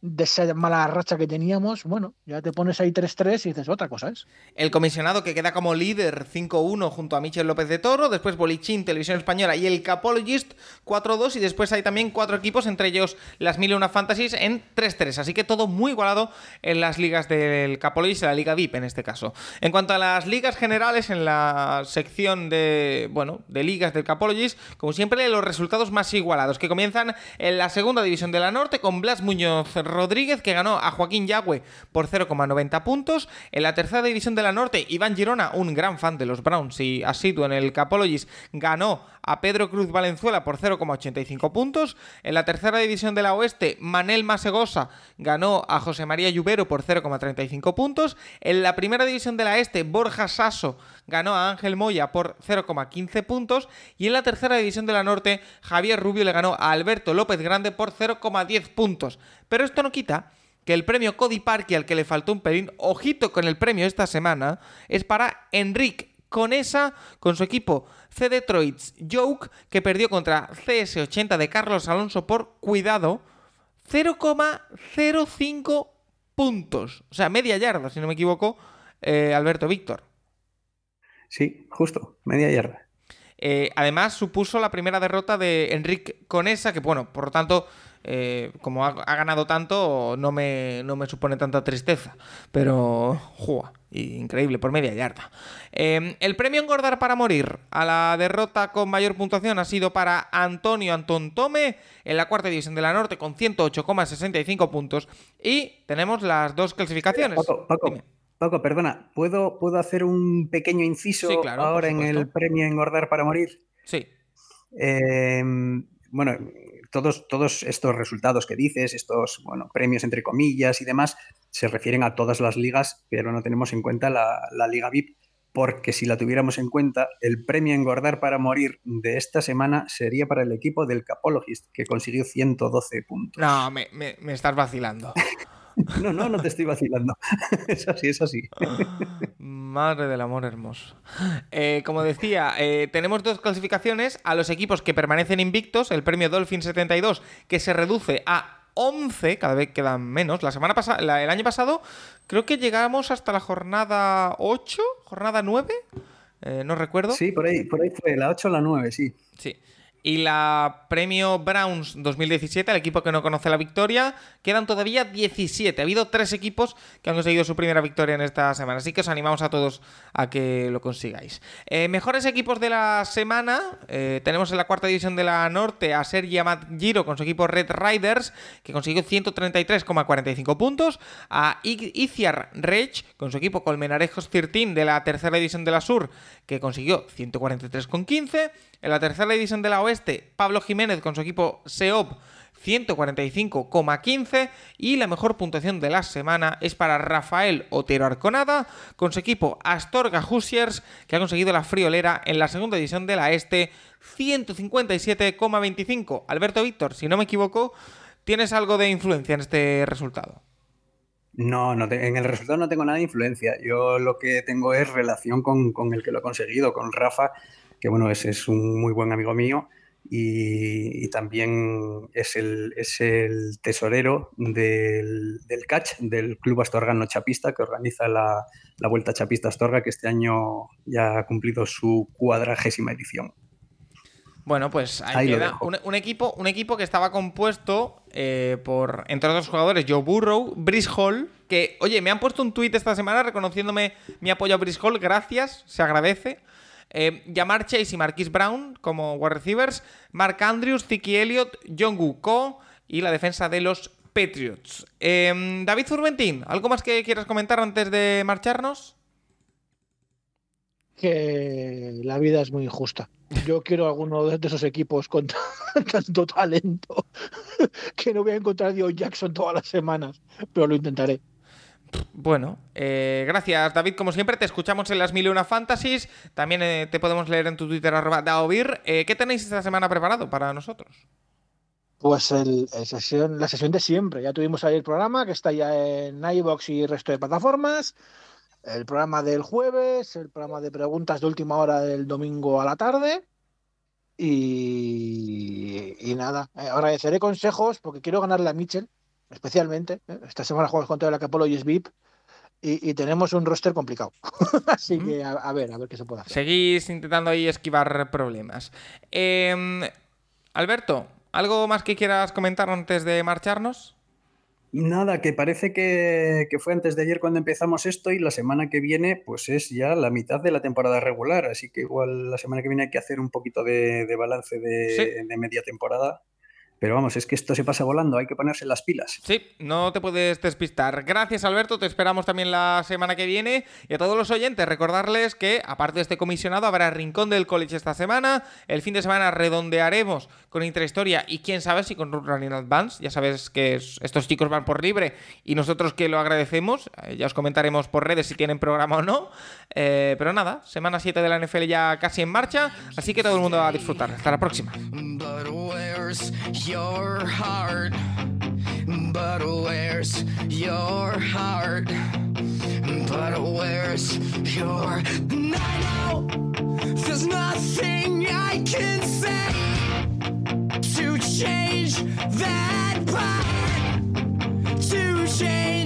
de esa mala racha que teníamos, bueno, ya te pones ahí 3-3 y dices otra cosa es. El comisionado que queda como líder 5-1 junto a Michel López de Toro, después Bolichín, Televisión Española y el Capologist 4-2 y después hay también cuatro equipos, entre ellos las Mil Una Fantasies en 3-3, así que todo muy igualado en las ligas del Capologist y la Liga VIP en este caso. En cuanto a las ligas generales, en la sección de, bueno, de ligas del Capologist, como siempre los resultados más igualados, que comienzan en la segunda división de la Norte con Blas Muñoz Rodríguez, que ganó a Joaquín Yagüe por 0,90 puntos. En la tercera división de la Norte, Iván Girona, un gran fan de los Browns y asiduo en el Capologis, ganó a Pedro Cruz Valenzuela por 0,85 puntos. En la tercera división de la Oeste, Manel Masegosa ganó a José María Lluvero por 0,35 puntos. En la primera división de la Este, Borja Sasso ganó a Ángel Moya por 0,15 puntos. Y en la tercera división de la Norte, Javier Rubio le ganó a Alberto López Grande por 0,10 puntos. Pero esto no quita que el premio Cody Parky al que le faltó un pelín, ojito con el premio esta semana, es para Enric Conesa con su equipo C Detroit's Joke, que perdió contra CS80 de Carlos Alonso por cuidado 0,05 puntos. O sea, media yarda, si no me equivoco, eh, Alberto Víctor. Sí, justo, media yarda. Eh, además, supuso la primera derrota de Enrique Conesa, que bueno, por lo tanto, eh, como ha, ganado tanto, no me, no me, supone tanta tristeza. Pero, ¡jua! Increíble, por media yarda. Em, el premio Engordar para Morir a la derrota con mayor puntuación ha sido para Antonio Antón Tome en la cuarta división de la Norte con 108,65 puntos. Y tenemos las dos clasificaciones. Paco, perdona, ¿puedo, ¿puedo hacer un pequeño inciso ahora en el premio Engordar para Morir? Sí. Em, bueno, todos, todos estos resultados que dices, estos bueno, premios entre comillas y demás, se refieren a todas las ligas, pero no tenemos en cuenta la, la Liga VIP porque si la tuviéramos en cuenta, el premio Engordar para Morir de esta semana sería para el equipo del Capologist, que consiguió 112 puntos. No, me, me estás vacilando. No, no, no te estoy vacilando. Es así, es así. Madre del amor hermoso. Eh, como decía, eh, tenemos dos clasificaciones a los equipos que permanecen invictos. El premio Dolphin 72, que se reduce a 11, cada vez quedan menos. La semana pasada, el año pasado, creo que llegamos hasta la jornada 8, jornada 9. Eh, no recuerdo. Sí, por ahí, por ahí fue, la 8 o la 9, sí. Sí. Y la premio Browns 2017, el equipo que no conoce la victoria, quedan todavía 17. Ha habido tres equipos que han conseguido su primera victoria en esta semana, así que os animamos a todos a que lo consigáis. Eh, mejores equipos de la semana, eh, tenemos en la cuarta división de la norte a Sergi Amat Giro con su equipo Red Riders, que consiguió 133,45 puntos, a Iciar Rage con su equipo Colmenarejos 13 de la tercera división de la sur, que consiguió 143,15, en la tercera división de la oeste, Pablo Jiménez con su equipo SEOP 145,15 y la mejor puntuación de la semana es para Rafael Otero Arconada con su equipo Astorga Hoosiers que ha conseguido la friolera en la segunda división de la Este 157,25. Alberto Víctor, si no me equivoco, ¿tienes algo de influencia en este resultado? No, no en el resultado no tengo nada de influencia. Yo lo que tengo es relación con, con el que lo ha conseguido, con Rafa, que bueno, ese es un muy buen amigo mío y, también es el, es el tesorero del, del, catch del Club Astorgano Chapista que organiza la, la Vuelta Chapista Astorga que este año ya ha cumplido su cuadragésima edición. Bueno, pues ahí, queda. Un, equipo, un equipo que estaba compuesto eh, por, entre otros jugadores, Joe Burrow, Brice Hall, que, oye, me han puesto un tuit esta semana reconociéndome mi apoyo a Brice Hall, gracias, se agradece. Eh, Jamar Chase y Marquis Brown como wide receivers, Mark Andrews, Tiki Elliott, John Ko y la defensa de los Patriots. Em, David Zurbentín, ¿algo más que quieras comentar antes de marcharnos? Que la vida es muy injusta. Yo quiero alguno de esos equipos con tanto talento que no voy a encontrar a Dio Jackson todas las semanas, pero lo intentaré. Bueno, eh, gracias David, como siempre, te escuchamos en las mil y una fantasies, también eh, te podemos leer en tu Twitter arroba daovir. Eh, ¿Qué tenéis esta semana preparado para nosotros? Pues el, sesión, la sesión de siempre, ya tuvimos ahí el programa que está ya en iBox y resto de plataformas, el programa del jueves, el programa de preguntas de última hora del domingo a la tarde. Y, y nada, agradeceré consejos porque quiero ganarle a Mitchell especialmente. ¿eh? Esta semana jugamos contra la Capolo y es VIP. Y, tenemos un roster complicado. Así que a, ver, a ver qué se puede hacer. Seguís intentando ahí esquivar problemas. Em, Alberto, ¿algo más que quieras comentar antes de marcharnos? Nada, que parece que, fue antes de ayer cuando empezamos esto y la semana que viene pues es ya la mitad de la temporada regular, así que igual la semana que viene hay que hacer un poquito de, balance de media temporada pero vamos, es que esto se pasa volando, hay que ponerse las pilas. Sí, no te puedes despistar. Gracias Alberto, te esperamos también la semana que viene. Y a todos los oyentes, recordarles que aparte de este comisionado habrá Rincón del College esta semana. El fin de semana redondearemos con Intrahistoria y quién sabe si con Running Advance. Ya sabes que estos chicos van por libre y nosotros que lo agradecemos. Eh, ya os comentaremos por redes si tienen programa o no. Eh, pero nada, semana 7 de la NFL ya casi en marcha. Así que todo el mundo va a disfrutar. Hasta la próxima. your heart? But where's your heart? But where's your. And I know there's nothing I can say to change that part. To change.